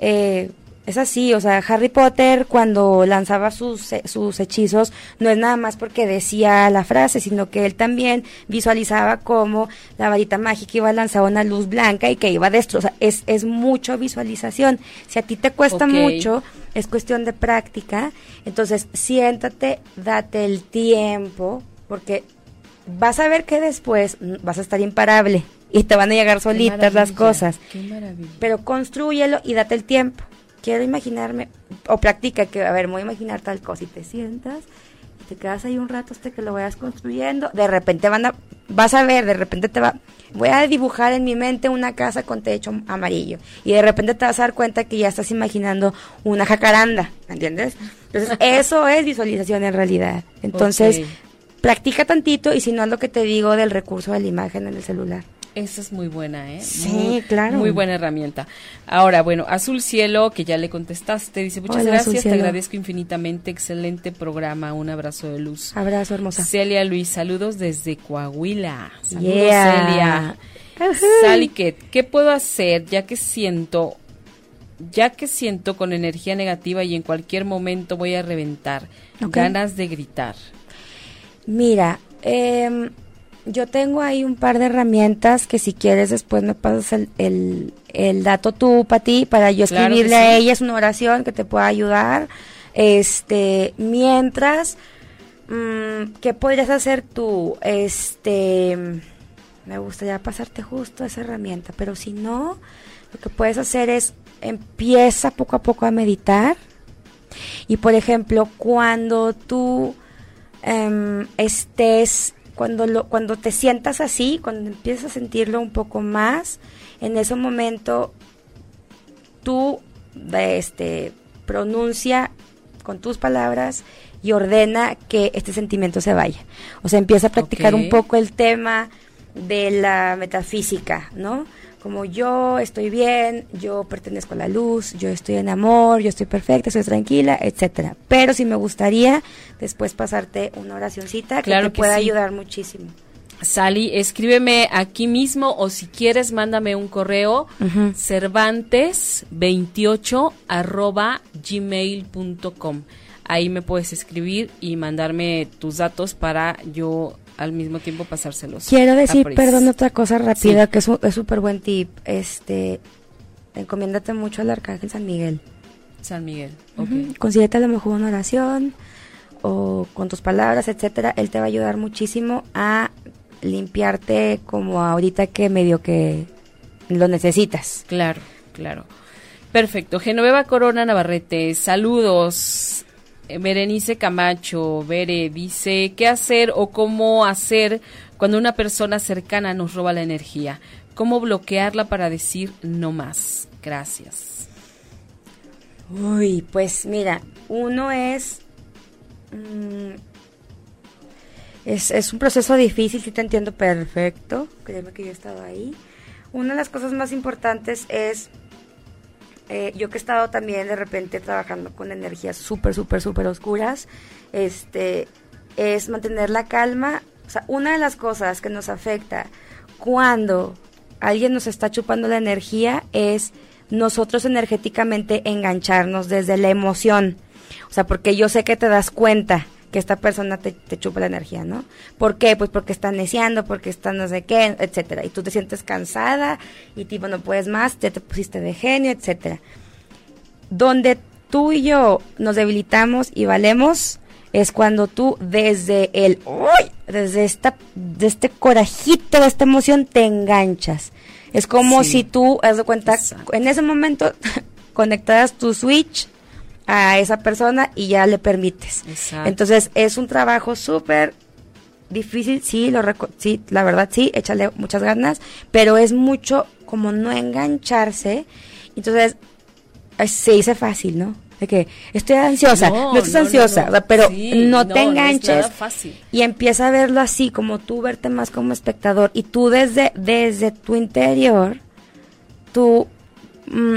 eh, es así. O sea, Harry Potter cuando lanzaba sus, sus hechizos, no es nada más porque decía la frase, sino que él también visualizaba como la varita mágica iba a lanzar una luz blanca y que iba a destrozar. Es, es mucho visualización. Si a ti te cuesta mucho, es cuestión de práctica. Entonces, siéntate, date el tiempo, porque vas a ver que después vas a estar imparable y te van a llegar solitas las cosas. Qué maravilla. Pero construyelo y date el tiempo. Quiero imaginarme, o practica que, a ver, me voy a imaginar tal cosa y te sientas y te quedas ahí un rato hasta que lo vayas construyendo. De repente van a, vas a ver, de repente te va, voy a dibujar en mi mente una casa con techo amarillo y de repente te vas a dar cuenta que ya estás imaginando una jacaranda, ¿me entiendes? Entonces, eso es visualización en realidad. Entonces, practica tantito y si no es lo que te digo del recurso de la imagen en el celular. Esa es muy buena, ¿eh? Sí, Muy- claro. Muy buena herramienta. Ahora, bueno, Azul Cielo, que ya le contestaste, dice, muchas Hola, gracias, te agradezco infinitamente, excelente programa, un abrazo de luz. Abrazo hermosa. Celia Luis, saludos desde Coahuila. Saludos, Yeah. Celia. Ujú. Saliket, ¿qué puedo hacer ya que siento, ya que siento con energía negativa y en cualquier momento voy a reventar? Ganas de gritar. Mira, em, yo tengo ahí un par de herramientas que si quieres después me pasas el, el, el dato tú, ti para yo Claro escribirle a sí. ella, es una oración que te pueda ayudar. Este, mientras, mm, ¿qué podrías hacer tú? Este, me gustaría pasarte justo esa herramienta, pero si no, lo que puedes hacer es empieza poco a poco a meditar. Y por ejemplo, cuando tú em, estés, cuando, lo, cuando te sientas así, cuando empiezas a sentirlo un poco más, en ese momento tú este, pronuncia con tus palabras y ordena que este sentimiento se vaya. O sea, empieza a practicar un poco el tema de la metafísica, ¿no? Como yo estoy bien, yo pertenezco a la luz, yo estoy en amor, yo estoy perfecta, estoy tranquila, etcétera. Pero sí me gustaría después pasarte una oracioncita que te que pueda sí. ayudar muchísimo. Sally, escríbeme aquí mismo o si quieres mándame un correo Ujú. cervantes28 arroba gmail.com. Ahí me puedes escribir y mandarme tus datos para yo al mismo tiempo pasárselos. Quiero decir, perdón, otra cosa rápida, Sí. que es súper buen tip. Este, encomiéndate mucho al Arcángel San Miguel. San Miguel. ok. Consíguete a lo mejor una oración o con tus palabras, etcétera. Él te va a ayudar muchísimo a limpiarte como ahorita que medio que lo necesitas. Claro, claro. Perfecto. Genoveva Corona Navarrete, saludos. Eh, Berenice Camacho, Bere, dice, ¿qué hacer o cómo hacer cuando una persona cercana nos roba la energía? ¿Cómo bloquearla para decir no más? Gracias. Uy, pues mira, uno es mm, Es, es un proceso difícil, sí te entiendo perfecto. Créeme que yo he estado ahí. Una de las cosas más importantes es, eh, yo que he estado también de repente trabajando con energías súper, súper, súper oscuras, este, es mantener la calma. O sea, una de las cosas que nos afecta cuando alguien nos está chupando la energía es nosotros energéticamente engancharnos desde la emoción. O sea, porque yo sé que te das cuenta que esta persona te, te chupa la energía, ¿no? ¿Por qué? Pues porque está neciando, porque está no sé qué, etcétera. Y tú te sientes cansada y tipo no puedes más, ya te pusiste de genio, etcétera. Donde tú y yo nos debilitamos y valemos es cuando tú desde el ¡uy! desde esta de este corajito, de esta emoción te enganchas. Es como Sí. si tú, haz de cuenta, Exacto. en ese momento conectaras tu switch a esa persona y ya le permites. Exacto. Entonces es un trabajo súper difícil, sí, lo sí, la verdad sí, échale muchas ganas, pero es mucho como no engancharse. Entonces se dice fácil, ¿no? De que estoy ansiosa, no, No, estás no, ansiosa, no. pero Sí, no te enganches fácil. y empieza a verlo así, como tú verte más como espectador y tú desde, desde tu interior, tú mm,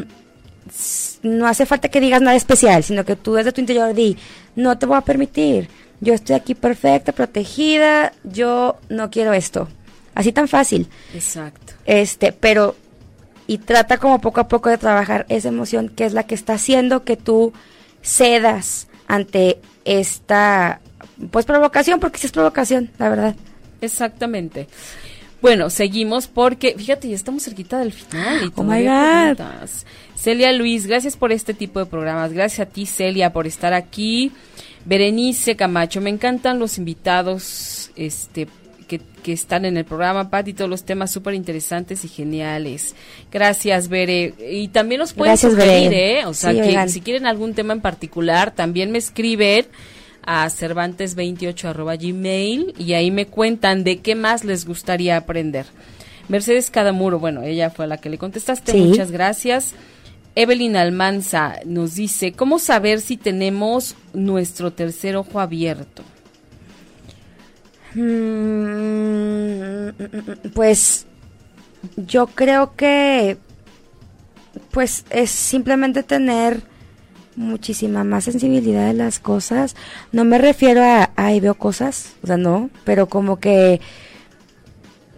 no hace falta que digas nada especial, sino que tú desde tu interior di, no te voy a permitir, yo estoy aquí perfecta, protegida, yo no quiero esto. Así tan fácil. Exacto. Este, pero y trata como poco a poco de trabajar esa emoción que es la que está haciendo que tú cedas ante esta pues provocación, porque sí es provocación, la verdad. Exactamente. Bueno, seguimos porque, fíjate, ya estamos cerquita del final. Y Oh my God. Celia Luis, gracias por este tipo de programas. Gracias a ti, Celia, por estar aquí. Berenice Camacho, me encantan los invitados este, que, que están en el programa, Pati, todos los temas súper interesantes y geniales. Gracias, Bere. Y también nos pueden Gracias, sugerir, Bere. ¿eh? O sea, Sí, que oigan. si quieren algún tema en particular, también me escriben a cervantes28 arroba gmail y ahí me cuentan de qué más les gustaría aprender. Mercedes Cadamuro, bueno, ella fue la que le contestaste, Sí. muchas gracias. Evelyn Almanza nos dice, ¿cómo saber si tenemos nuestro tercer ojo abierto? Mm, Pues yo creo que pues es simplemente tener muchísima más sensibilidad de las cosas. No me refiero a, ay, veo cosas, o sea, no, pero como que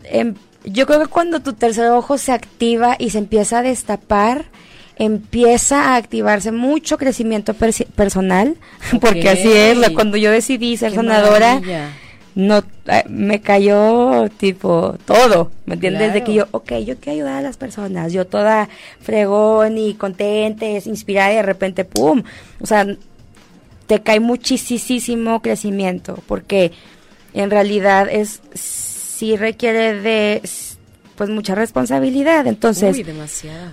em, yo creo que cuando tu tercer ojo se activa y se empieza a destapar, empieza a activarse mucho crecimiento personal, porque así es, cuando yo decidí ser Qué sanadora, maravilla. no eh, me cayó tipo todo, ¿me entiendes? De Claro. que yo, ok, yo quiero ayudar a las personas, yo toda fregón y contenta, y inspirada y de repente, ¡pum! O sea, te cae muchísimo crecimiento porque en realidad es, sí requiere de, pues, mucha responsabilidad. Entonces, Uy.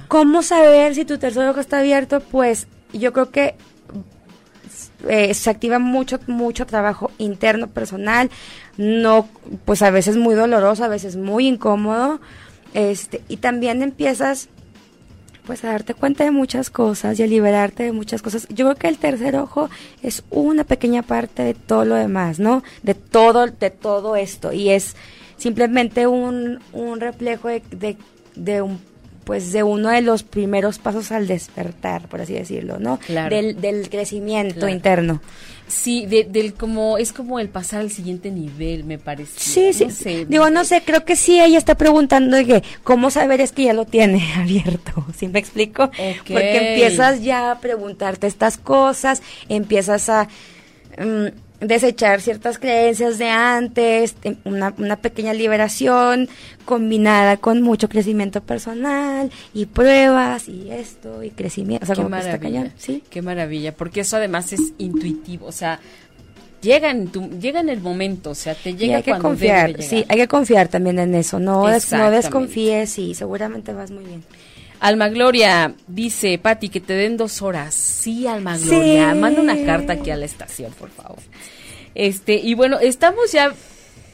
¿Cómo saber si tu tercer ojo está abierto? Pues yo creo que eh, se activa mucho, mucho trabajo interno, personal, no, pues a veces muy doloroso, a veces muy incómodo, este, y también empiezas pues a darte cuenta de muchas cosas y a liberarte de muchas cosas. Yo creo que el tercer ojo es una pequeña parte de todo lo demás, ¿no? De todo, de todo esto. Y es simplemente un, un reflejo de, de, de un pues de uno de los primeros pasos al despertar, por así decirlo, ¿no? Claro. Del, del crecimiento Claro. interno. Sí, de- del como es como el pasar al siguiente nivel, me parece. Sí, sí. No sé. Digo, no sé, creo que sí, ella está preguntando de que, ¿cómo saber es que ya lo tiene abierto? ¿Sí me explico? Porque empiezas ya a preguntarte estas cosas, empiezas a mm, desechar ciertas creencias de antes, una, una pequeña liberación combinada con mucho crecimiento personal y pruebas y esto y crecimiento. O sea, Qué como que está maravilla. cañón, ¿sí? Qué maravilla, porque eso además es intuitivo, o sea, llega en tu, llega en el momento, o sea, te Y llega hay que cuando confiar, debe de sí, hay que confiar también en eso, no, des- no desconfíes y seguramente vas muy bien. Alma Gloria dice, Pati, que te den dos horas. Sí, Alma Gloria, Sí. manda una carta aquí a la estación, por favor. Este, y bueno, estamos ya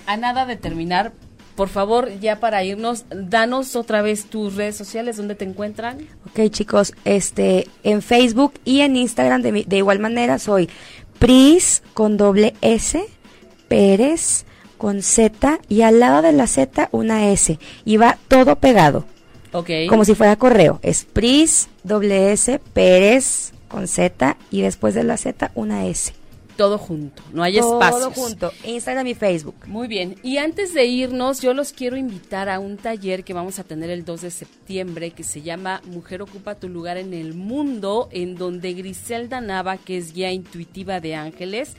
a nada de terminar. Por favor, ya para irnos, danos otra vez tus redes sociales, donde te encuentran. Ok, chicos, este, en Facebook y en Instagram de, de igual manera soy Pris con doble S, Pérez con Z y al lado de la Z una S y va todo pegado. Ok. Como si fuera correo. Es Pris, doble S, Pérez con Z y después de la Z una S. Todo junto, no hay Todo espacios. junto. Instagram y Facebook. Muy bien, y antes de irnos, yo los quiero invitar a un taller que vamos a tener el 2 de septiembre que se llama Mujer ocupa tu lugar en el mundo, en donde Griselda Nava, que es guía intuitiva de ángeles,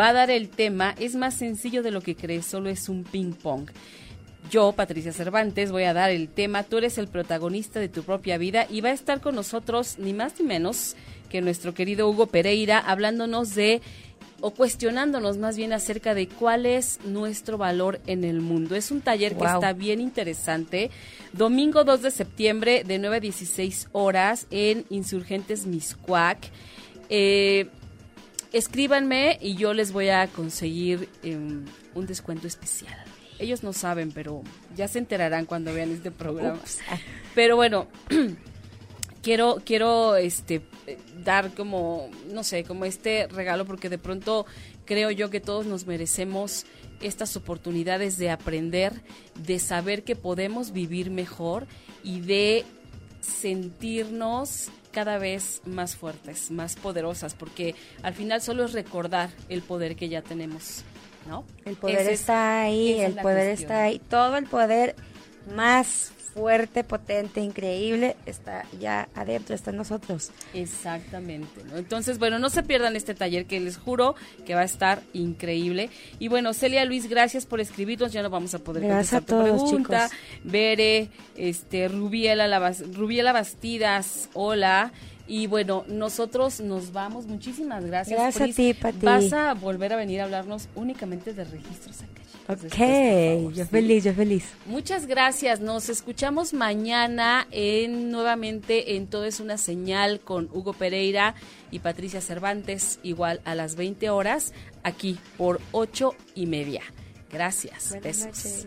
va a dar el tema. Es más sencillo de lo que crees, solo es un ping pong. Yo, Patricia Cervantes, voy a dar el tema. Tú eres el protagonista de tu propia vida y va a estar con nosotros ni más ni menos que nuestro querido Hugo Pereira hablándonos de o cuestionándonos más bien acerca de cuál es nuestro valor en el mundo. Es un taller que está bien interesante. Domingo 2 de septiembre de 9 a 16 horas en Insurgentes Miscuac. Eh, escríbanme y yo les voy a conseguir em, un descuento especial. Ellos no saben, pero ya se enterarán cuando vean este programa. Pero bueno, quiero quiero este dar como no sé como este regalo porque de pronto creo yo que todos nos merecemos estas oportunidades de aprender de saber que podemos vivir mejor y de sentirnos cada vez más fuertes más poderosas porque al final solo es recordar el poder que ya tenemos no El poder Ese está ahí, es el poder cuestión. está ahí. Todo el poder más fuerte, potente, increíble está ya adentro, está en nosotros. Exactamente, ¿no? Entonces, bueno, no se pierdan este taller que les juro que va a estar increíble. Y bueno, Celia Luis, gracias por escribirnos, ya no vamos a poder Gracias contestar a tu todos, pregunta. chicos. Bere, este, Rubiela, Rubiela Bastidas, hola. Y bueno, nosotros nos vamos. Muchísimas gracias. Gracias a ti, Pati. Vas a volver a venir a hablarnos únicamente de registros acá. Ok, después, favor, yo feliz, yo feliz. Muchas gracias. Nos escuchamos mañana en nuevamente en Todo es una señal con Hugo Pereira y Patricia Cervantes, igual a las 20 horas, aquí por ocho y media. Gracias. Buenas Besos. noches.